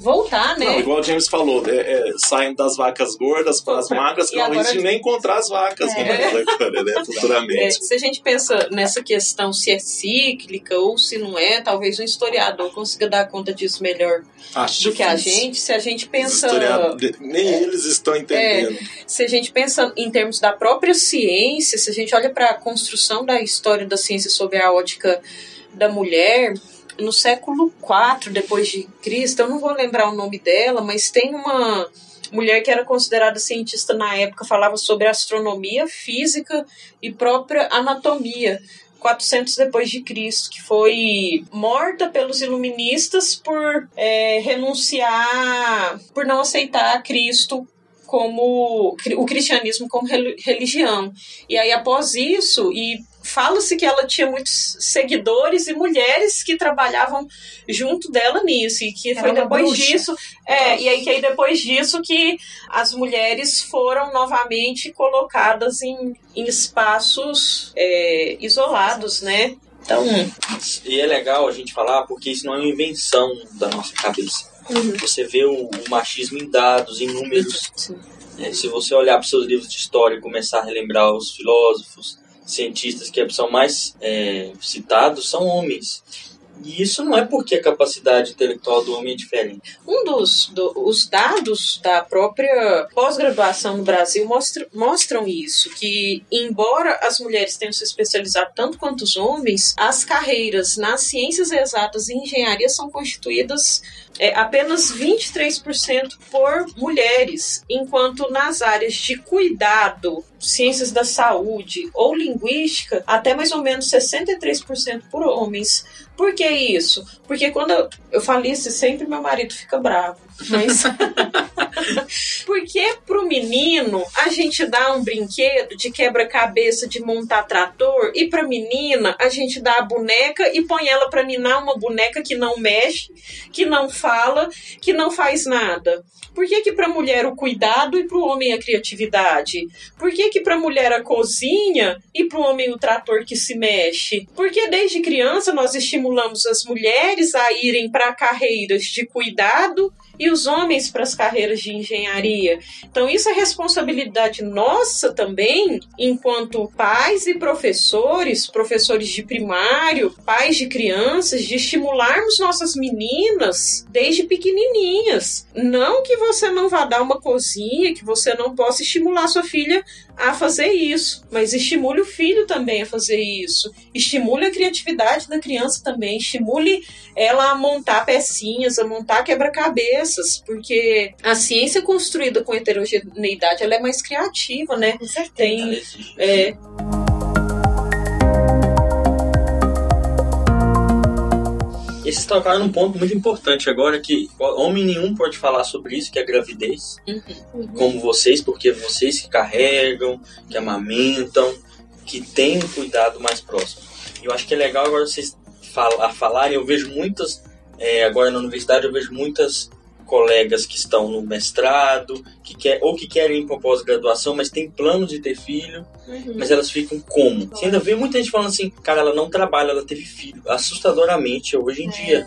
F: voltar, né? Não,
B: igual o James falou, é, é, saem das vacas gordas para as magras, é o risco de nem encontrar as vacas é. né, né, futuramente. É,
F: se a gente pensa nessa questão se é cíclica ou se não é, talvez um historiador consiga dar conta disso melhor Acho do que a gente. Se a gente pensa.
B: Nem eles estão entendendo.
F: se a gente pensa em termos da própria ciência, se a gente olha para a construção construção da história da ciência sob a ótica da mulher, no século IV depois de Cristo, eu não vou lembrar o nome dela, mas tem uma mulher que era considerada cientista na época, falava sobre astronomia, física e própria anatomia. 400 depois de Cristo, que foi morta pelos iluministas por é, renunciar, por não aceitar Cristo como o cristianismo como religião. E aí após isso e fala-se que ela tinha muitos seguidores e mulheres que trabalhavam junto dela nisso e que Era foi depois bruxa. disso é e aí que aí depois disso que as mulheres foram novamente colocadas em, em espaços é, isolados né então
A: e é legal a gente falar porque isso não é uma invenção da nossa cabeça Uhum. Você vê o, o, machismo em dados, em números. É, se você olhar para os seus livros de história e começar a relembrar os filósofos, cientistas que são mais é, citados, são homens. E isso não é porque a capacidade intelectual do homem é diferente.
F: Um dos do, os dados da própria pós-graduação no Brasil mostra, mostram isso, que embora as mulheres tenham se especializado tanto quanto os homens, as carreiras nas ciências exatas e engenharia são constituídas é, apenas 23% por mulheres, enquanto nas áreas de cuidado, ciências da saúde ou linguística, até mais ou menos 63% por homens. Por que isso? Porque quando eu, eu falo isso, sempre meu marido fica bravo. Mas. Porque pro menino a gente dá um brinquedo de quebra-cabeça de montar trator e pra menina a gente dá a boneca e põe ela pra ninar uma boneca que não mexe, que não fala, que não faz nada. Por que que pra mulher o cuidado e pro homem a criatividade? Por que que pra mulher a cozinha e pro homem o trator que se mexe? Porque desde criança nós estimulamos as mulheres a irem para carreiras de cuidado e os homens para as carreiras de engenharia. Então, isso é responsabilidade nossa também, enquanto pais e professores, professores de primário, pais de crianças, de estimularmos nossas meninas desde pequenininhas. Não que você não vá dar uma cozinha, que você não possa estimular sua filha a fazer isso, mas estimule o filho também a fazer isso. Estimule a criatividade da criança também, estimule ela a montar pecinhas, a montar quebra-cabeças, porque a ciência construída com heterogeneidade ela é mais criativa, né?
D: Com certeza.
F: Tem, é,
A: E vocês tocaram num ponto muito importante agora que homem nenhum pode falar sobre isso, que é a gravidez, como vocês, porque vocês que carregam, que amamentam, que têm um cuidado mais próximo. E eu acho que é legal agora vocês fal a falarem, eu vejo muitas, é, agora na universidade eu vejo muitas colegas que estão no mestrado, que quer, ou que querem ir para pós-graduação, mas tem plano de ter filho, mas elas ficam como? Você ainda vê muita gente falando assim, cara, ela não trabalha, ela teve filho. Assustadoramente, hoje em dia,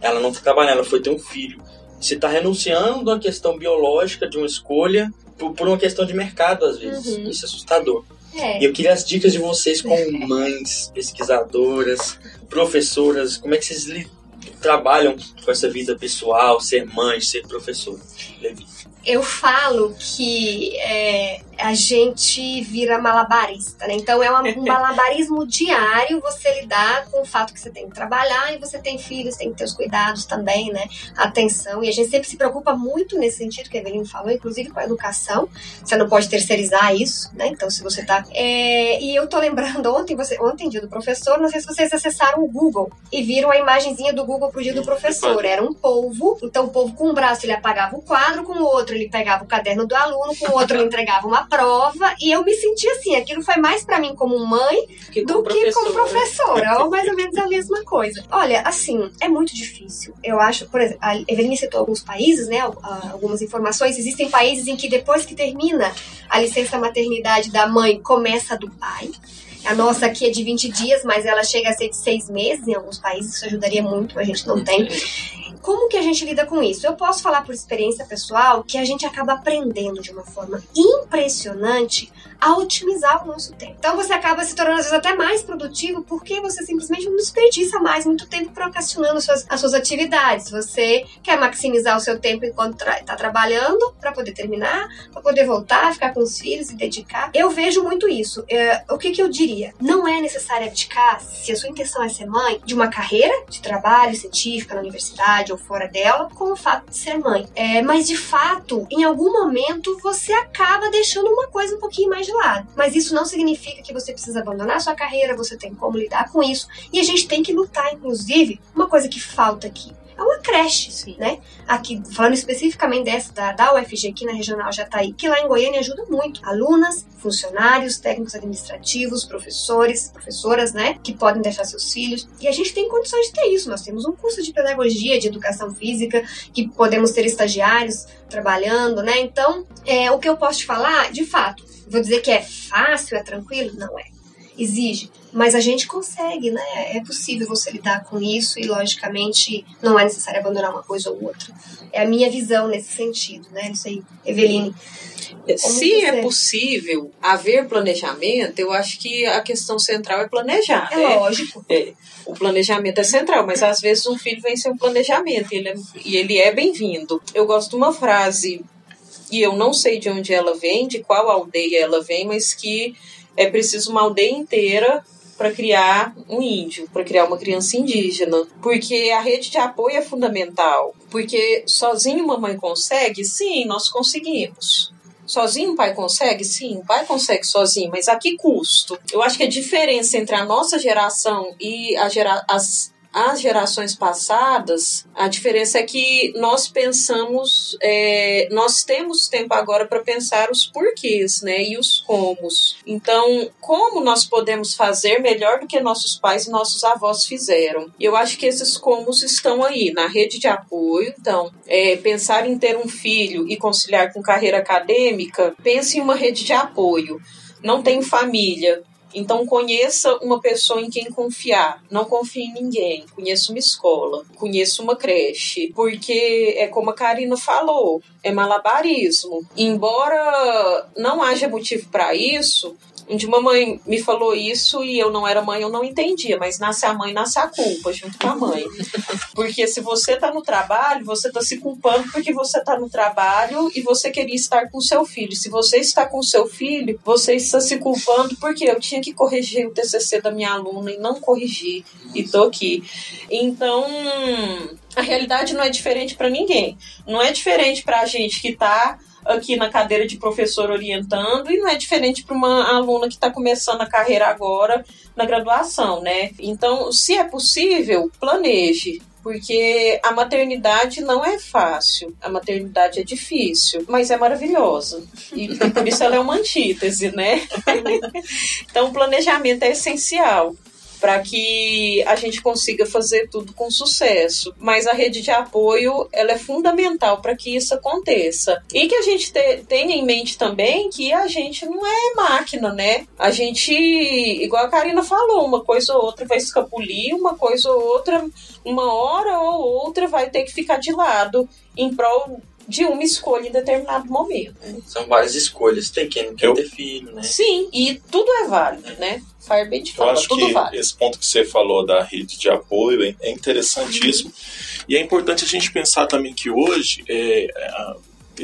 A: ela não trabalha, ela foi ter um filho. Você está renunciando à questão biológica de uma escolha por, por uma questão de mercado, às vezes. Isso é assustador.
D: É.
A: E eu queria as dicas de vocês como mães, pesquisadoras, professoras, como é que vocês li- trabalham com essa vida pessoal, ser mãe, ser professora? Levi.
D: Eu falo que é, a gente vira malabarista, né? Então é um malabarismo diário você lidar com o fato que você tem que trabalhar e você tem filhos, tem que ter os cuidados também, né? Atenção. E a gente sempre se preocupa muito nesse sentido que a Evelyn falou, inclusive com a educação. Você não pode terceirizar isso, né? Então se você tá. É, e eu tô lembrando ontem, você, ontem, dia do professor, não sei se vocês acessaram o Google e viram a imagenzinha do Google pro dia do professor. Era um polvo, então o povo com um braço ele apagava o quadro, com o outro ele pegava o caderno do aluno, com o outro ele entregava uma prova, e eu me senti assim, aquilo foi mais pra mim como mãe
F: que
D: do que como professora, ou mais ou menos a mesma coisa. Olha, assim, é muito difícil. Eu acho, por exemplo, a Evelyn citou alguns países, né, al- algumas informações, existem países em que depois que termina a licença maternidade da mãe, começa a do pai. A nossa aqui é de 20 dias, mas ela chega a ser de seis meses em alguns países, isso ajudaria muito, a gente não tem. Como que a gente lida com isso? Eu posso falar por experiência pessoal que a gente acaba aprendendo de uma forma impressionante a otimizar o nosso tempo. Então você acaba se tornando às vezes até mais produtivo porque você simplesmente não desperdiça mais muito tempo procrastinando suas, as suas atividades. Você quer maximizar o seu tempo enquanto está trabalhando para poder terminar, para poder voltar, ficar com os filhos e dedicar. Eu vejo muito isso. É, o que, que eu diria? Não é necessário abdicar, se a sua intenção é ser mãe, de uma carreira de trabalho científica na universidade ou fora dela, com o fato de ser mãe. É, mas de fato, em algum momento você acaba deixando uma coisa um pouquinho mais de lado. Mas isso não significa que você precisa abandonar sua carreira, você tem como lidar com isso. E a gente tem que lutar, inclusive, uma coisa que falta aqui. É uma creche,
F: Sim.
D: né? Aqui, falando especificamente dessa da, da UFG aqui na Regional Jataí, que lá em Goiânia ajuda muito. Alunas, funcionários, técnicos administrativos, professores, professoras, né? Que podem deixar seus filhos. E a gente tem condições de ter isso. Nós temos um curso de pedagogia, de educação física, que podemos ter estagiários trabalhando, né? Então, é, o que eu posso te falar, de fato, vou dizer que é fácil, é tranquilo? Não é. Exige. Mas a gente consegue, né? É possível você lidar com isso e, logicamente, não é necessário abandonar uma coisa ou outra. É a minha visão nesse sentido, né? Não sei, Eveline.
F: Se
D: que
F: é possível haver planejamento, eu acho que a questão central é planejar.
D: É
F: né?
D: lógico.
F: É, o planejamento é central, mas às vezes um filho vem sem um planejamento e ele é, e ele é bem-vindo. Eu gosto de uma frase, e eu não sei de onde ela vem, de qual aldeia ela vem, mas que é preciso uma aldeia inteira para criar um índio, para criar uma criança indígena. Porque a rede de apoio é fundamental. Porque sozinho uma mãe consegue? Sim, nós conseguimos. Sozinho o pai consegue? Sim, o pai consegue sozinho, mas a que custo? Eu acho que a diferença entre a nossa geração e a gera as as gerações passadas, a diferença é que nós pensamos, é, nós temos tempo agora para pensar os porquês, né, e os comos. Então, como nós podemos fazer melhor do que nossos pais e nossos avós fizeram? Eu acho que esses comos estão aí na rede de apoio. Então, é, pensar em ter um filho e conciliar com carreira acadêmica, pense em uma rede de apoio. Não tem família, então conheça uma pessoa em quem confiar. Não confie em ninguém. Conheça uma escola, conheça uma creche, porque é como a Karina falou, é malabarismo. Embora não haja motivo para isso, onde uma mãe me falou isso e eu não era mãe, eu não entendia, mas nasce a mãe, nasce a culpa junto com a mãe. Porque se você tá no trabalho, você tá se culpando porque você tá no trabalho e você queria estar com seu filho. Se você está com seu filho, você está se culpando porque eu tinha que corrigir o TCC da minha aluna e não corrigi e tô aqui. Então, a realidade não é diferente para ninguém. Não é diferente para a gente que tá aqui na cadeira de professor orientando e não é diferente para uma aluna que está começando a carreira agora na graduação, né? Então, se é possível, planeje. Porque a maternidade não é fácil, a maternidade é difícil, mas é maravilhosa. E por isso ela é uma antítese, né? então, o planejamento é essencial para que a gente consiga fazer tudo com sucesso. Mas a rede de apoio ela é fundamental para que isso aconteça. E que a gente te, tenha em mente também que a gente não é máquina, né? A gente, igual a Karina falou, uma coisa ou outra vai escapulir, uma coisa ou outra, uma hora ou outra vai ter que ficar de lado em prol de uma escolha em determinado momento.
A: É, são várias escolhas. Tem quem não quer Eu... ter filho, né?
F: Sim, e tudo é válido, né? Firebase fala,
B: Eu acho
F: tudo
B: que
F: vale.
B: esse ponto que você falou da rede de apoio é interessantíssimo. Uhum. E é importante a gente pensar também que hoje é, é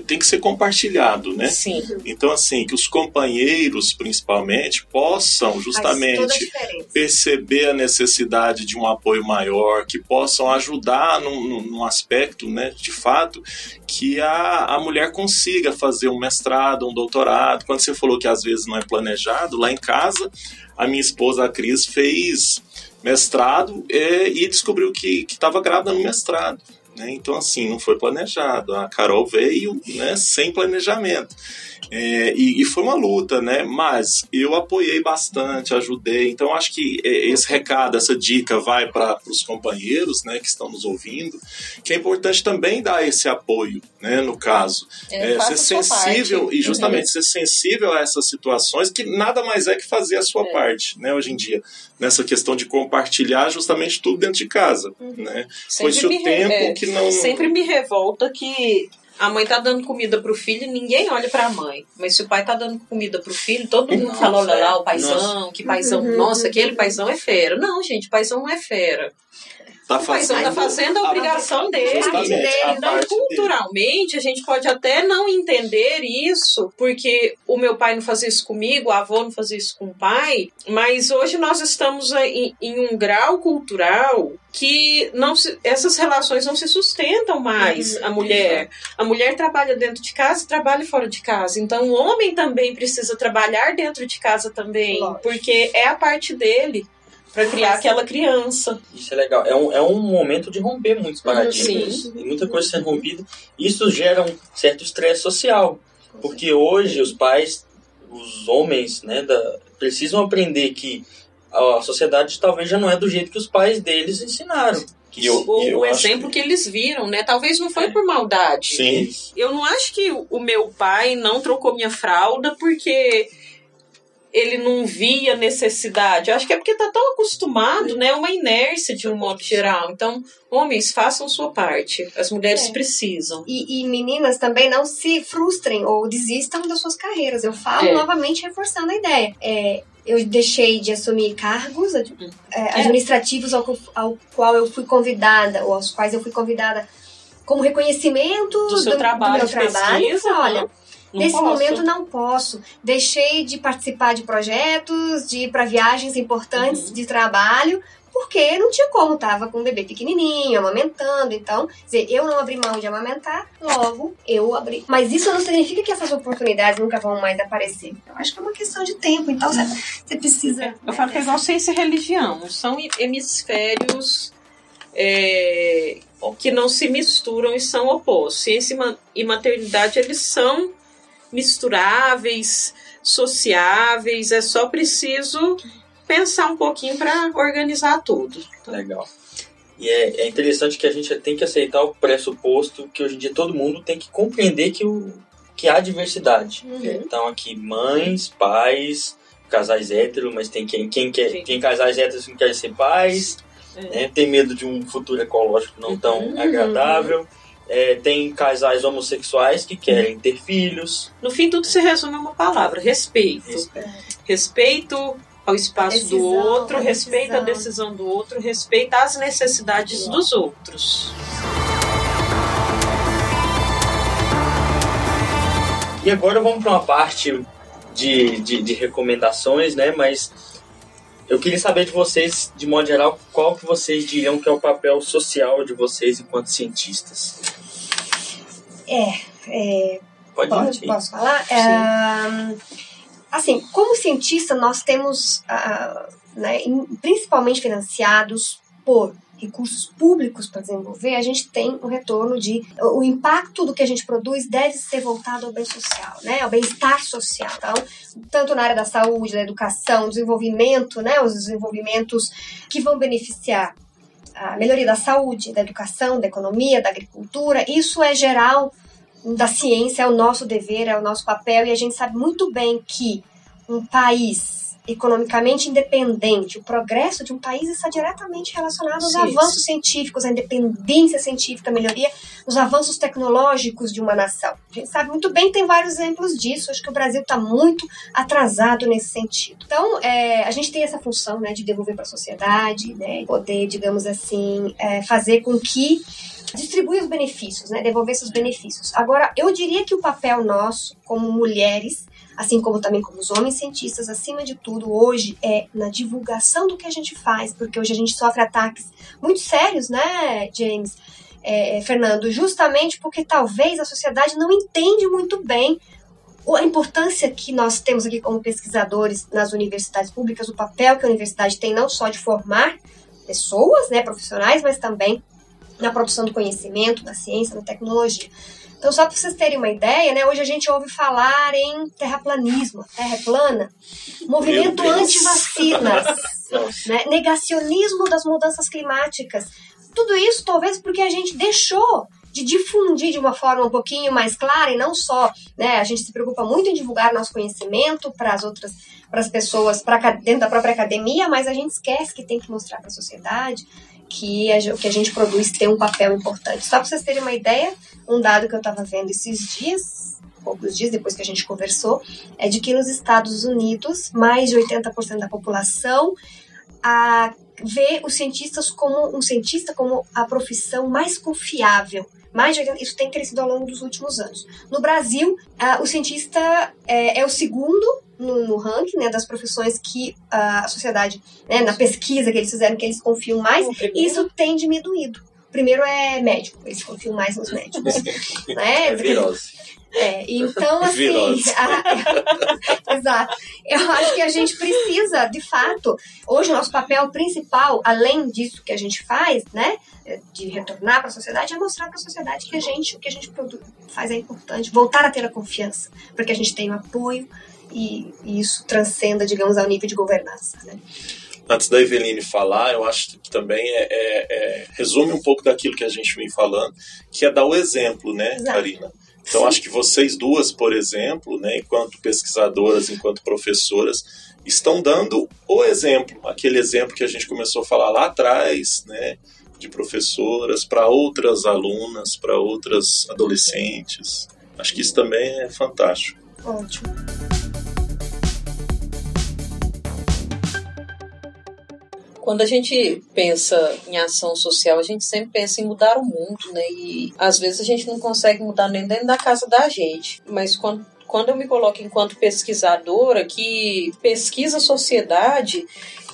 B: tem que ser compartilhado, né?
F: Sim.
B: Então, assim, que os companheiros, principalmente, possam justamente perceber a necessidade de um apoio maior, que possam ajudar num, num aspecto, né, de fato, que a, a mulher consiga fazer um mestrado, um doutorado. Quando você falou que às vezes não é planejado, lá em casa, a minha esposa, a Cris, fez mestrado é, e descobriu que estava grávida no mestrado. Né? Então, assim, não foi planejado. A Carol veio né, sem planejamento. É, e, e, foi uma luta, né? Mas eu apoiei bastante, ajudei. Então acho que é, esse recado, essa dica vai para os companheiros, né, que estão nos ouvindo, que é importante também dar esse apoio, né? No caso,
F: é, é ser
B: sensível e justamente uhum. ser sensível a essas situações, que nada mais é que fazer a sua é. parte, né? Hoje em dia, nessa questão de compartilhar justamente tudo dentro de casa, uhum. né? Pois o tempo
F: é,
B: que não
F: sempre me revolta que a mãe tá dando comida pro filho, ninguém olha pra mãe. Mas se o pai tá dando comida pro filho, todo mundo nossa, fala, olha lá, o paizão, nossa. que paizão, uhum. nossa, aquele paizão é fera. Não, gente, paizão não é fera.
B: Tá
F: o paizão tá fazendo a obrigação a, dele.
B: dele.
F: Então, culturalmente, dele. a gente pode até não entender isso, porque o meu pai não fazia isso comigo, a avó não fazia isso com o pai, mas hoje nós estamos em, em um grau cultural que não se, essas relações não se sustentam mais. Uhum. A mulher, a mulher trabalha dentro de casa, trabalha fora de casa. Então, o homem também precisa trabalhar dentro de casa também, Lógico. porque é a parte dele para criar aquela criança.
A: Isso é legal. É um, é um momento de romper muitos paradigmas. Sim. E muita coisa sendo rompida. Isso gera um certo estresse social. Porque hoje os pais, os homens, né, da, precisam aprender que a sociedade talvez já não é do jeito que os pais deles ensinaram.
F: Que eu, o, eu o exemplo que... que... eles viram, né? Talvez não foi é. por maldade.
B: Sim.
F: Eu não acho que o meu pai não trocou minha fralda porque ele não via necessidade. Eu acho que é porque tá tão acostumado, né? Uma inércia de um modo geral. Então, homens, façam sua parte. As mulheres é. precisam.
D: E, e, meninas também não se frustrem ou desistam das suas carreiras. Eu falo é. novamente reforçando a ideia. É, eu deixei de assumir cargos é, é, administrativos ao, ao qual eu fui convidada, ou aos quais eu fui convidada como reconhecimento
F: do, do, trabalho,
D: do meu trabalho.
F: Pesquisa,
D: olha, não Nesse posso. momento não posso. Deixei de participar de projetos, de ir para viagens importantes uhum. de trabalho, porque não tinha como, tava com um bebê pequenininho, amamentando, então, dizer, eu não abri mão de amamentar, logo eu abri. Mas isso não significa que essas oportunidades nunca vão mais aparecer. Eu acho que é uma questão de tempo, então você, você precisa.
F: Eu falo que é igual ciência e religião, são hemisférios é, que não se misturam e são opostos. Ciência e maternidade, eles são misturáveis, sociáveis, é só preciso pensar um pouquinho para organizar tudo.
A: Legal. E é, é, interessante que a gente tem que aceitar o pressuposto que hoje em dia todo mundo tem que compreender que, o, que há diversidade. Uhum. Então aqui mães, pais, casais héteros, mas tem quem, quem quer, tem casais héteros que querem ser pais, é. né? tem medo de um futuro ecológico não tão uhum. agradável. É, tem casais homossexuais que querem ter filhos.
F: No fim, tudo se resume a uma palavra: respeito. Respeito, respeito ao espaço decisão, do outro, respeita a decisão do outro, respeita as necessidades dos outros.
A: E agora vamos para uma parte de, de, de, recomendações, né? Mas eu queria saber de vocês, de modo geral, qual que vocês diriam que é o papel social de vocês enquanto cientistas?
D: É, é Pode posso, posso falar? É, assim, como cientista, nós temos, uh, né, principalmente financiados por recursos públicos para desenvolver, a gente tem o retorno de o impacto do que a gente produz deve ser voltado ao bem social, né, ao bem-estar social. Então, tanto na área da saúde, da educação, desenvolvimento, né, os desenvolvimentos que vão beneficiar a melhoria da saúde, da educação, da economia, da agricultura, isso é geral da ciência, é o nosso dever, é o nosso papel, e a gente sabe muito bem que um país economicamente independente, o progresso de um país está diretamente relacionado aos Sim. avanços científicos, à independência científica, a melhoria dos avanços tecnológicos de uma nação. A gente sabe muito bem, tem vários exemplos disso. Acho que o Brasil está muito atrasado nesse sentido. Então, é, a gente tem essa função né, de devolver para a sociedade, né, poder, digamos assim, é, fazer com que distribuir os benefícios, né? Devolver seus benefícios. Agora, eu diria que o papel nosso, como mulheres, assim como também como os homens cientistas, acima de tudo, hoje é na divulgação do que a gente faz, porque hoje a gente sofre ataques muito sérios, né, James? É, Fernando, justamente porque talvez a sociedade não entende muito bem a importância que nós temos aqui como pesquisadores nas universidades públicas, o papel que a universidade tem não só de formar pessoas, né, profissionais, mas também na produção do conhecimento, na ciência, na tecnologia. Então, só para vocês terem uma ideia, né, hoje a gente ouve falar em terraplanismo, terra é plana, movimento anti-vacinas, né, negacionismo das mudanças climáticas. Tudo isso talvez porque a gente deixou de difundir de uma forma um pouquinho mais clara e não só, né, a gente se preocupa muito em divulgar nosso conhecimento para as outras, para as pessoas, para dentro da própria academia, mas a gente esquece que tem que mostrar para a sociedade que o que a gente produz tem um papel importante. Só para vocês terem uma ideia, um dado que eu estava vendo esses dias, poucos dias depois que a gente conversou, é de que nos Estados Unidos, mais de 80% da população a, vê os cientistas como um cientista como a profissão mais confiável. Mais de 80, isso tem crescido ao longo dos últimos anos. No Brasil, uh, o cientista é, é o segundo no, no ranking né, das profissões que a sociedade, né, na pesquisa que eles fizeram, que eles confiam mais, isso tem diminuído. Primeiro é médico, eles confiam mais nos médicos. né?
A: É virose.
D: É, então, assim. A, exato. Eu acho que a gente precisa, de fato, hoje o nosso papel principal, além disso que a gente faz, né, de retornar para a sociedade, é mostrar para a sociedade que a gente, o que a gente faz é importante, voltar a ter a confiança, para que a gente tenha o apoio, e, e isso transcenda, digamos, ao nível de governança. Né?
B: Antes da Eveline falar, eu acho que também é, é, é, resume um pouco daquilo que a gente vem falando, que é dar o exemplo, né, Exato. Karina? Então, Sim. acho que vocês duas, por exemplo, né, enquanto pesquisadoras, enquanto professoras, estão dando o exemplo, aquele exemplo que a gente começou a falar lá atrás, né, de professoras para outras alunas, para outras adolescentes. Acho que isso também é fantástico.
D: Ótimo.
F: Quando a gente pensa em ação social, a gente sempre pensa em mudar o mundo, né? E às vezes a gente não consegue mudar nem dentro da casa da gente. Mas quando quando eu me coloco enquanto pesquisadora que pesquisa a sociedade,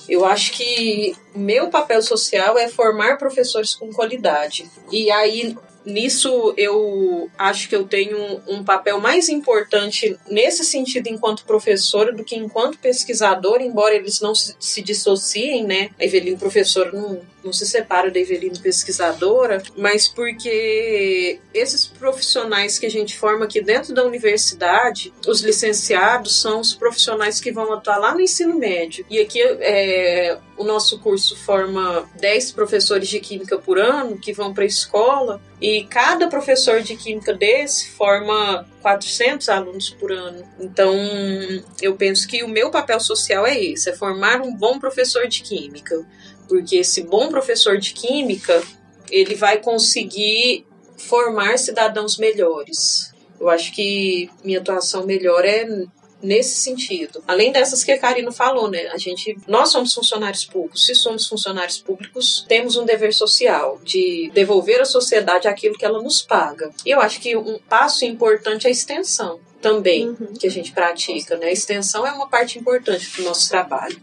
F: eu acho que meu papel social é formar professores com qualidade. E aí nisso eu acho que eu tenho um papel mais importante nesse sentido enquanto professora do que enquanto pesquisadora, embora eles não se dissociem, né? A Evelina professora não, não se separa da Evelina pesquisadora, mas porque esses profissionais que a gente forma aqui dentro da universidade, os licenciados são os profissionais que vão atuar lá no ensino médio. E aqui é, o nosso curso forma 10 professores de química por ano que vão para a escola e cada professor de química desse forma 400 alunos por ano. Então, eu penso que o meu papel social é esse, é formar um bom professor de química, porque esse bom professor de química, ele vai conseguir formar cidadãos melhores. Eu acho que minha atuação melhor é nesse sentido. Além dessas que a Karina falou, né? A gente, nós somos funcionários públicos. Se somos funcionários públicos, temos um dever social de devolver à sociedade aquilo que ela nos paga. E eu acho que um passo importante é a extensão também uhum. que a gente pratica, né? A extensão é uma parte importante do nosso trabalho.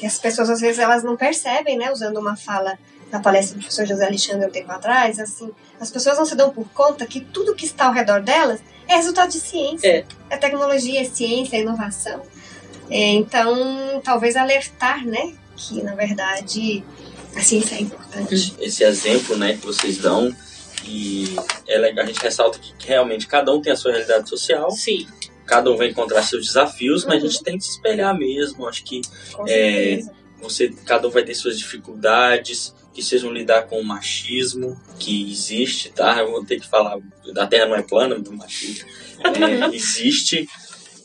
D: E as pessoas às vezes elas não percebem, né? Usando uma fala na palestra do professor José Alexandre um tempo atrás, assim, as pessoas não se dão por conta que tudo que está ao redor delas é resultado de ciência. É, é tecnologia, é ciência, é inovação. É, então, talvez alertar, né, que na verdade a ciência é importante.
A: Esse exemplo, né, que vocês dão e é legal, a gente ressalta que realmente cada um tem a sua realidade social.
F: Sim.
A: Cada um vai encontrar seus desafios, uhum. mas a gente uhum. tem que se espelhar mesmo. Acho que é, você, cada um vai ter suas dificuldades, que sejam lidar com o machismo que existe, tá? Eu vou ter que falar, a Terra não é plana, o machismo é, existe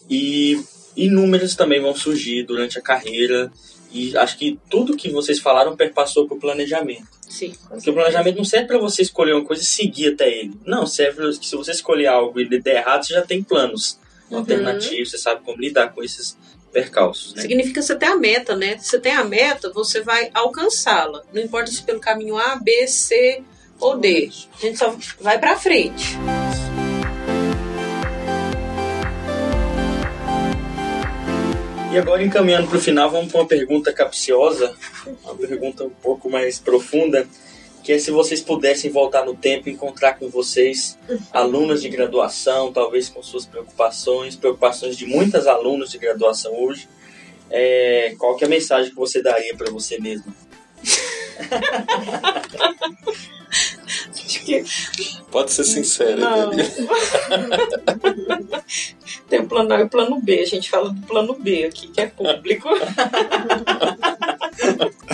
A: e inúmeros também vão surgir durante a carreira e acho que tudo que vocês falaram perpassou para o planejamento.
F: Sim.
A: Porque o planejamento não serve para você escolher uma coisa e seguir até ele. Não, serve que se você escolher algo e ele der errado, você já tem planos uhum. você sabe como lidar com esses percalços. Né?
F: Significa você ter a meta, né? Você tem a meta, você vai alcançá-la. Não importa se pelo caminho A, B, C ou D. A gente só vai para frente.
A: E agora, encaminhando para o final, vamos para uma pergunta capciosa, uma pergunta um pouco mais profunda, que é se vocês pudessem voltar no tempo e encontrar com vocês alunas de graduação, talvez com suas preocupações, preocupações de muitas alunas de graduação hoje, é, qual que é a mensagem que você daria para você mesma?
B: Pode ser sincera.
F: Não. Tem o plano A e o plano B. A gente fala do plano B aqui, que é público.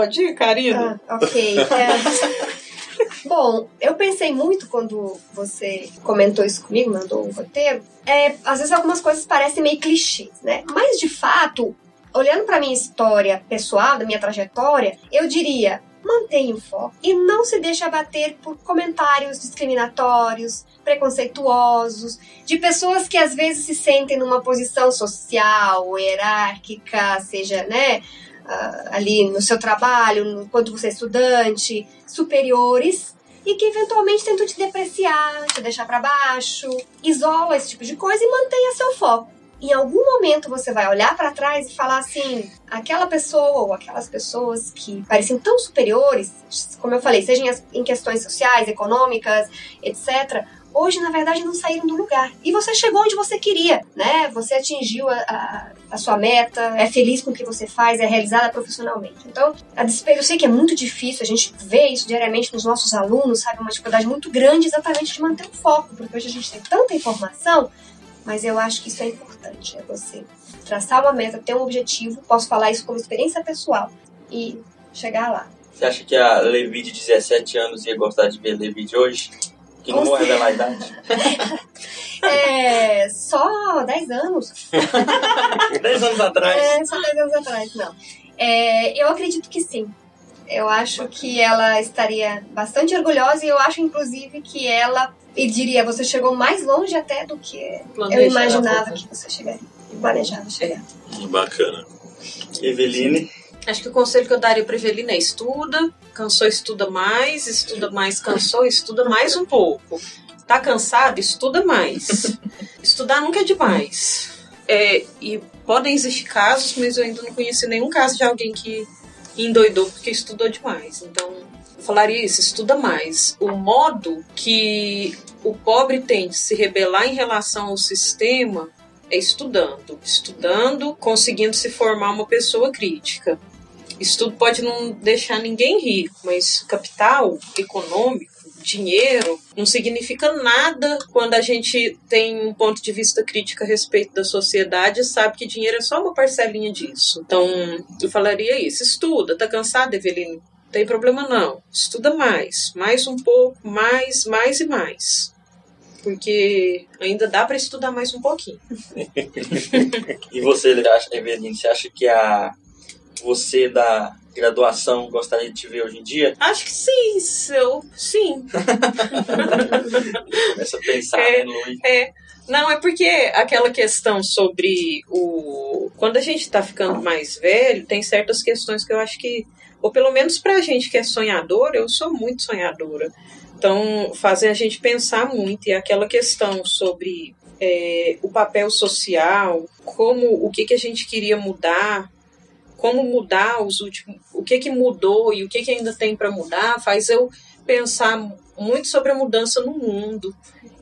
F: Pode ir, Karina?
D: Ah, ok. É... Bom, eu pensei muito quando você comentou isso comigo, mandou um roteiro. É, às vezes algumas coisas parecem meio clichês, né? Mas de fato, olhando para minha história pessoal, da minha trajetória, eu diria: mantenha o foco e não se deixe abater por comentários discriminatórios, preconceituosos, de pessoas que às vezes se sentem numa posição social, hierárquica, seja, né, ali no seu trabalho, enquanto você é estudante, superiores, e que eventualmente tentam te depreciar, te deixar para baixo, isola esse tipo de coisa e mantenha seu foco em algum momento você vai olhar para trás e falar assim: aquela pessoa ou aquelas pessoas que pareciam tão superiores, como eu falei, sejam em questões sociais, econômicas, etc., hoje na verdade não saíram do lugar. E você chegou onde você queria, né? Você atingiu a, a, a sua meta, é feliz com o que você faz, é realizada profissionalmente. Então, a despeito, eu sei que é muito difícil, a gente vê isso diariamente nos nossos alunos, sabe? Uma dificuldade muito grande exatamente de manter o foco, porque hoje a gente tem tanta informação mas eu acho que isso é importante, é você traçar uma meta, ter um objetivo, posso falar isso como experiência pessoal e chegar lá.
A: Você acha que a Levi de 17 anos ia gostar de ver Levi de hoje? Que não vou revelar a idade.
D: é, só 10 anos.
A: 10 anos atrás?
D: É, só 10 anos atrás, não. É, eu acredito que sim. Eu acho que ela estaria bastante orgulhosa e eu acho, inclusive, que ela e diria, você chegou mais longe até do que eu imaginava que você chegaria. Planejava chegar.
B: Bacana.
A: Eveline?
F: Acho que o conselho que eu daria para Eveline é estuda, cansou, estuda mais, estuda mais, cansou, estuda mais um pouco. Tá cansado? Estuda mais. Estudar nunca é demais. É, e podem existir casos, mas eu ainda não conheci nenhum caso de alguém que endoidou porque estudou demais. Então, eu falaria isso, estuda mais. O modo que o pobre tem de se rebelar em relação ao sistema é estudando. Estudando, conseguindo se formar uma pessoa crítica. Estudo pode não deixar ninguém rico, mas capital econômico, dinheiro, não significa nada quando a gente tem um ponto de vista crítico a respeito da sociedade e sabe que dinheiro é só uma parcelinha disso. Então, eu falaria isso. Estuda. Tá cansado, Eveline? Tem problema não. Estuda mais. Mais um pouco, mais, mais e mais porque ainda dá para estudar mais um pouquinho.
A: e você, Eveline, você acha que a você da graduação gostaria de te ver hoje em dia?
F: Acho que sim, eu, sim.
A: Começa a pensar,
F: é,
A: né, Luiz?
F: É. Não, é porque aquela questão sobre o. Quando a gente tá ficando mais velho, tem certas questões que eu acho que. Ou pelo menos pra gente que é sonhadora, eu sou muito sonhadora. Então, fazem a gente pensar muito. E aquela questão sobre é, o papel social, como o que, que a gente queria mudar, como mudar os últimos, o que que mudou e o que que ainda tem para mudar, faz eu pensar muito sobre a mudança no mundo.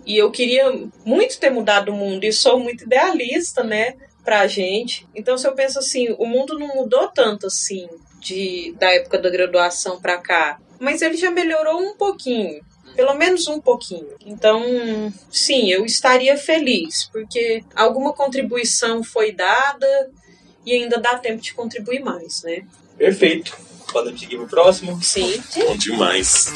F: E eu queria muito ter mudado o mundo e sou muito idealista, né, pra gente. Então se eu penso assim, o mundo não mudou tanto assim de da época da graduação para cá, mas ele já melhorou um pouquinho pelo menos um pouquinho. Então, sim, eu estaria feliz, porque alguma contribuição foi dada e ainda dá tempo de contribuir mais, né?
A: Perfeito. Podemos seguir pro próximo?
F: Sim.
B: Bom demais.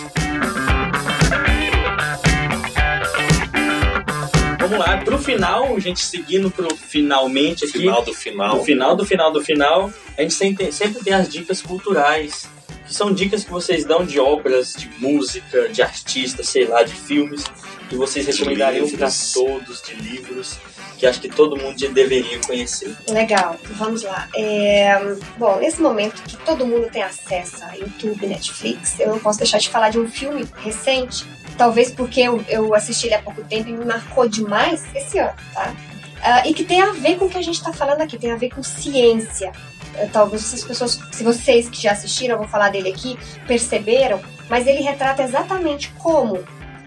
A: Vamos lá, pro final, a gente seguindo pro finalmente aqui.
B: Final do final.
A: No final do final do final, a gente sempre, sempre tem as dicas culturais que são dicas que vocês dão de obras, de música, de artistas, sei lá, de filmes, que vocês recomendariam para todos, de livros, que acho que todo mundo deveria conhecer.
D: Legal, vamos lá. É, bom, nesse momento que todo mundo tem acesso a YouTube, Netflix, eu não posso deixar de falar de um filme recente, talvez porque eu, eu assisti ele há pouco tempo e me marcou demais esse ano, tá? Uh, e que tem a ver com o que a gente está falando aqui, tem a ver com ciência. Eh, talvez essas pessoas, se vocês que já assistiram, eu vou falar dele aqui, perceberam, mas ele retrata exatamente como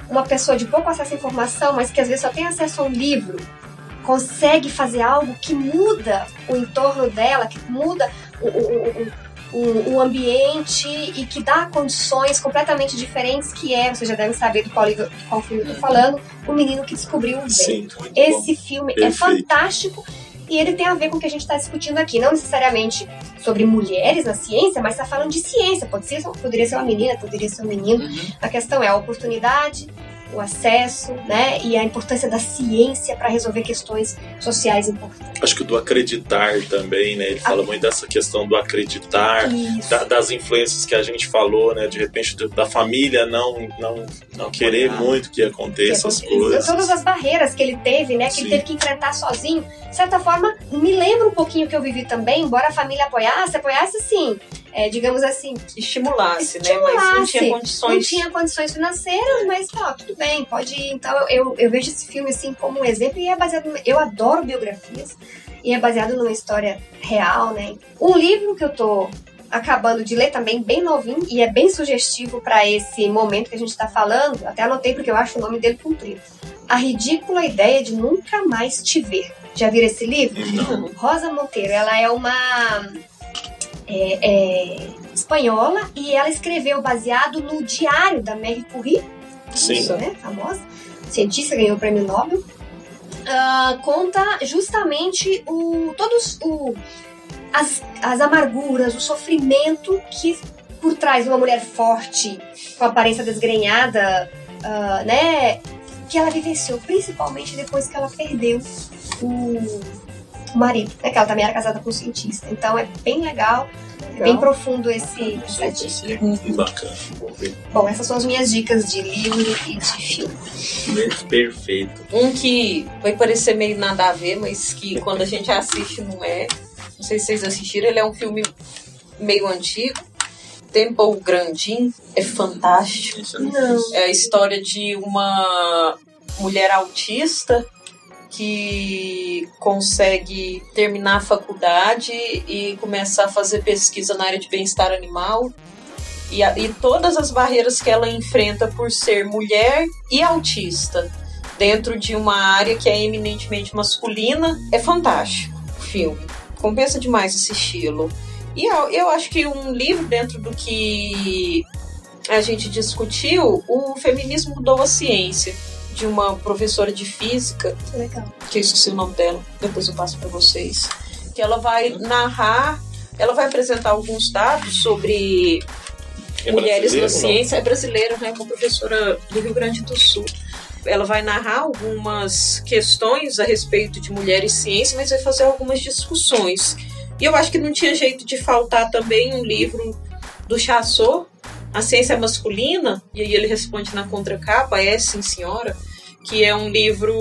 D: uma pessoa de pouco acesso à informação, mas que às vezes só tem acesso a um livro, consegue fazer algo que muda o entorno dela, que muda o, o, o, o ambiente e que dá condições completamente diferentes, que é, vocês já devem saber do qual, qual filme eu tô falando, O Menino que Descobriu o Vento. Esse bom. filme é Perfeito. é fantástico e ele tem a ver com o que a gente está discutindo aqui, não necessariamente sobre mulheres na ciência, mas está falando de ciência. Pode ser, poderia ser uma menina, poderia ser um menino. Uhum. A questão é a oportunidade, o acesso, né, e a importância da ciência para resolver questões sociais importantes.
B: Acho que o do acreditar também, né? Ele fala muito dessa questão do acreditar, da, das influências que a gente falou, né? De repente da família não não, não querer muito que aconteça as coisas.
D: Todas as barreiras que ele teve, né? Que Sim. ele teve que enfrentar sozinho. De certa forma, me lembra um pouquinho que eu vivi também, embora a família apoiasse, apoiasse sim é, digamos assim,
F: estimulasse, estimulasse, né? Mas não tinha condições.
D: Não tinha condições financeiras, mas ó, tudo bem, pode ir. Então eu, eu vejo esse filme assim como um exemplo e é baseado. Eu adoro biografias e é baseado numa história real, né? Um livro que eu tô acabando de ler também, bem novinho, e é bem sugestivo para esse momento que a gente está falando. Até anotei porque eu acho o nome dele comprido. A ridícula ideia de nunca mais te ver. Já viram esse livro?
B: Não.
D: Rosa Monteiro, ela é uma é, é, espanhola e ela escreveu baseado no diário da Marie Curie,
B: Sim.
D: Né, famosa, cientista, ganhou o prêmio Nobel. Uh, conta justamente o, todos o, as, as amarguras, o sofrimento que por trás de uma mulher forte, com aparência desgrenhada, uh, né, que ela vivenciou, principalmente depois que ela perdeu o o marido, né? Que ela também era casada com um cientista. Então é bem legal, legal. bem profundo esse.
B: Essa dica. Bacana.
D: Bom, essas são as minhas dicas de livro e de filme.
A: Perfeito.
F: Um que vai parecer meio nada a ver, mas que quando a gente assiste não é. Não sei se vocês assistiram, ele é um filme meio antigo. Temple Grandin é fantástico.
D: Não.
F: É a história de uma mulher autista que consegue terminar a faculdade e começar a fazer pesquisa na área de bem-estar animal. E, a, e todas as barreiras que ela enfrenta por ser mulher e autista dentro de uma área que é eminentemente masculina é fantástico o filme. Compensa demais assisti-lo. E eu, eu acho que um livro dentro do que a gente discutiu, o feminismo mudou a ciência de uma professora de física,
D: Legal.
F: que eu esqueci o nome dela, depois eu passo para vocês, que ela vai narrar, ela vai apresentar alguns dados sobre
B: É
F: mulheres na
B: brasileiro, não?
F: ciência, é brasileira, né, uma professora do Rio Grande do Sul. Ela vai narrar algumas questões a respeito de mulheres e ciência, mas vai fazer algumas discussões. E eu acho que não tinha jeito de faltar também um livro do Chassot, A Ciência Masculina, e aí ele responde na contracapa, é sim senhora, que é um livro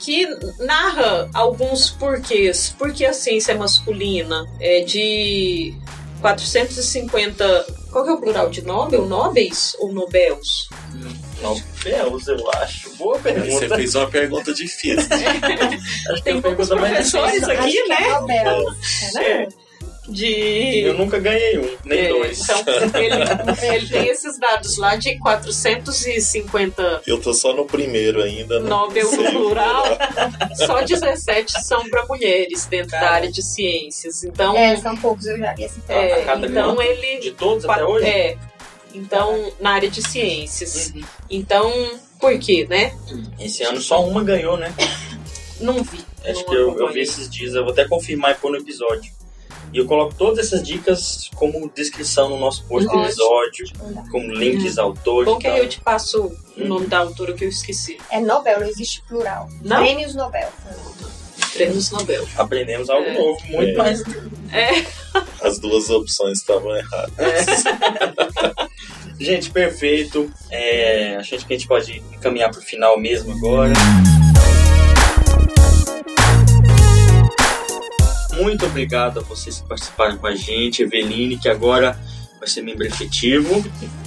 F: que narra alguns porquês. Por que a ciência é masculina? É de 450. Qual que é o plural de Nobel? Nobels ou Nobels?
A: Nobelos, eu acho. Boa
B: Você
A: pergunta.
B: fez uma pergunta difícil.
A: Acho que
F: Tem
A: é
F: poucos
A: pergunta mais
F: professores
A: difícil.
F: aqui,
D: Acho que
F: né?
D: é Nobel.
A: É,
F: De.
A: eu nunca ganhei um, nem
F: É,
A: dois.
F: Então, ele, ele tem esses dados lá de 450
B: Eu tô só no primeiro ainda. né?
F: Nobel no plural, só 17 são para mulheres dentro da
A: Cara.
F: área de ciências. Então,
D: É, são poucos, eu já vi essa
F: é, então ele.
A: De todos até hoje?
F: É. Então, na área de ciências.
A: Uhum.
F: Então, por quê, né?
A: Esse ano só uma ganhou, né?
F: Não vi.
A: Acho
F: não
A: que eu, eu vi esses dias, eu vou até confirmar e pôr no episódio. E eu coloco todas essas dicas como descrição no nosso post do episódio, com links, autores
F: Bom
A: e
F: que aí
A: tal.
F: eu te passo o nome da autora que eu esqueci.
D: É Nobel, não existe plural.
F: Não?
D: Prêmios Nobel.
F: Prêmios Nobel.
A: Aprendemos algo
F: É.
A: novo, muito
B: É.
A: mais.
B: As duas opções estavam erradas.
A: Gente, perfeito. É, acho que a gente pode caminhar pro final mesmo agora. Muito obrigado a vocês que participaram com a gente, Eveline, que agora vai ser membro efetivo,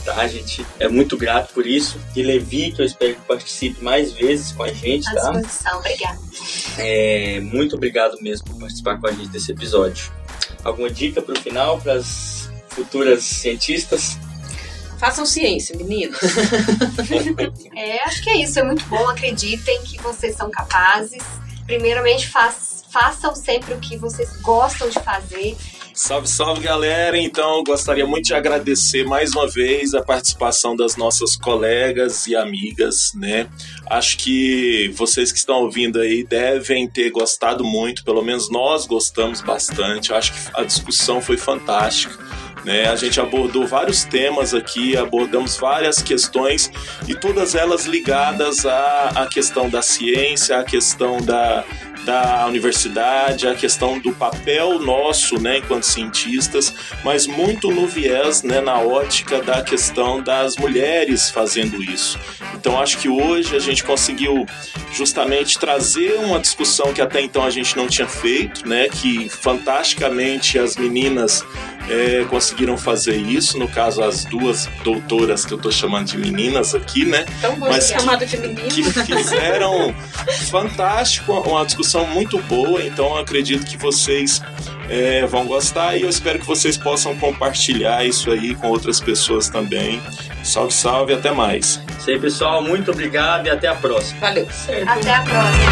A: tá? A gente é muito grato por isso. E Levi, que eu espero que participe mais vezes com a gente,
D: À
A: tá?
D: disposição, obrigada.
A: É, muito obrigado mesmo por participar com a gente desse episódio. Alguma dica para o final para as futuras cientistas?
F: Façam ciência, meninos.
D: É, acho que é isso, é muito bom. Acreditem que vocês são capazes. Primeiramente, faz- façam sempre o que vocês gostam de fazer.
B: Salve, salve galera! Então, gostaria muito de agradecer mais uma vez a participação das nossas colegas e amigas, né? Acho que vocês que estão ouvindo aí devem ter gostado muito, pelo menos nós gostamos bastante. Acho que a discussão foi fantástica. Né? A gente abordou vários temas aqui, abordamos várias questões e todas elas ligadas à, à questão da ciência, à questão da, da universidade, a questão do papel nosso, né, enquanto cientistas, mas muito no viés, né, na ótica da questão das mulheres fazendo isso. Então acho que hoje a gente conseguiu justamente trazer uma discussão que até então a gente não tinha feito, né, que fantasticamente as meninas é, conseguiram fazer isso, no caso as duas doutoras que eu tô chamando de meninas aqui, né,
F: Então,
B: Mas que-
F: chamada de menino.
B: que fizeram fantástico, uma discussão muito boa. Então eu acredito que vocês é, vão gostar e eu espero que vocês possam compartilhar isso aí com outras pessoas também. Salve, salve, até mais.
A: Isso aí, pessoal. Muito obrigado e até a próxima.
F: Valeu.
D: Até a próxima.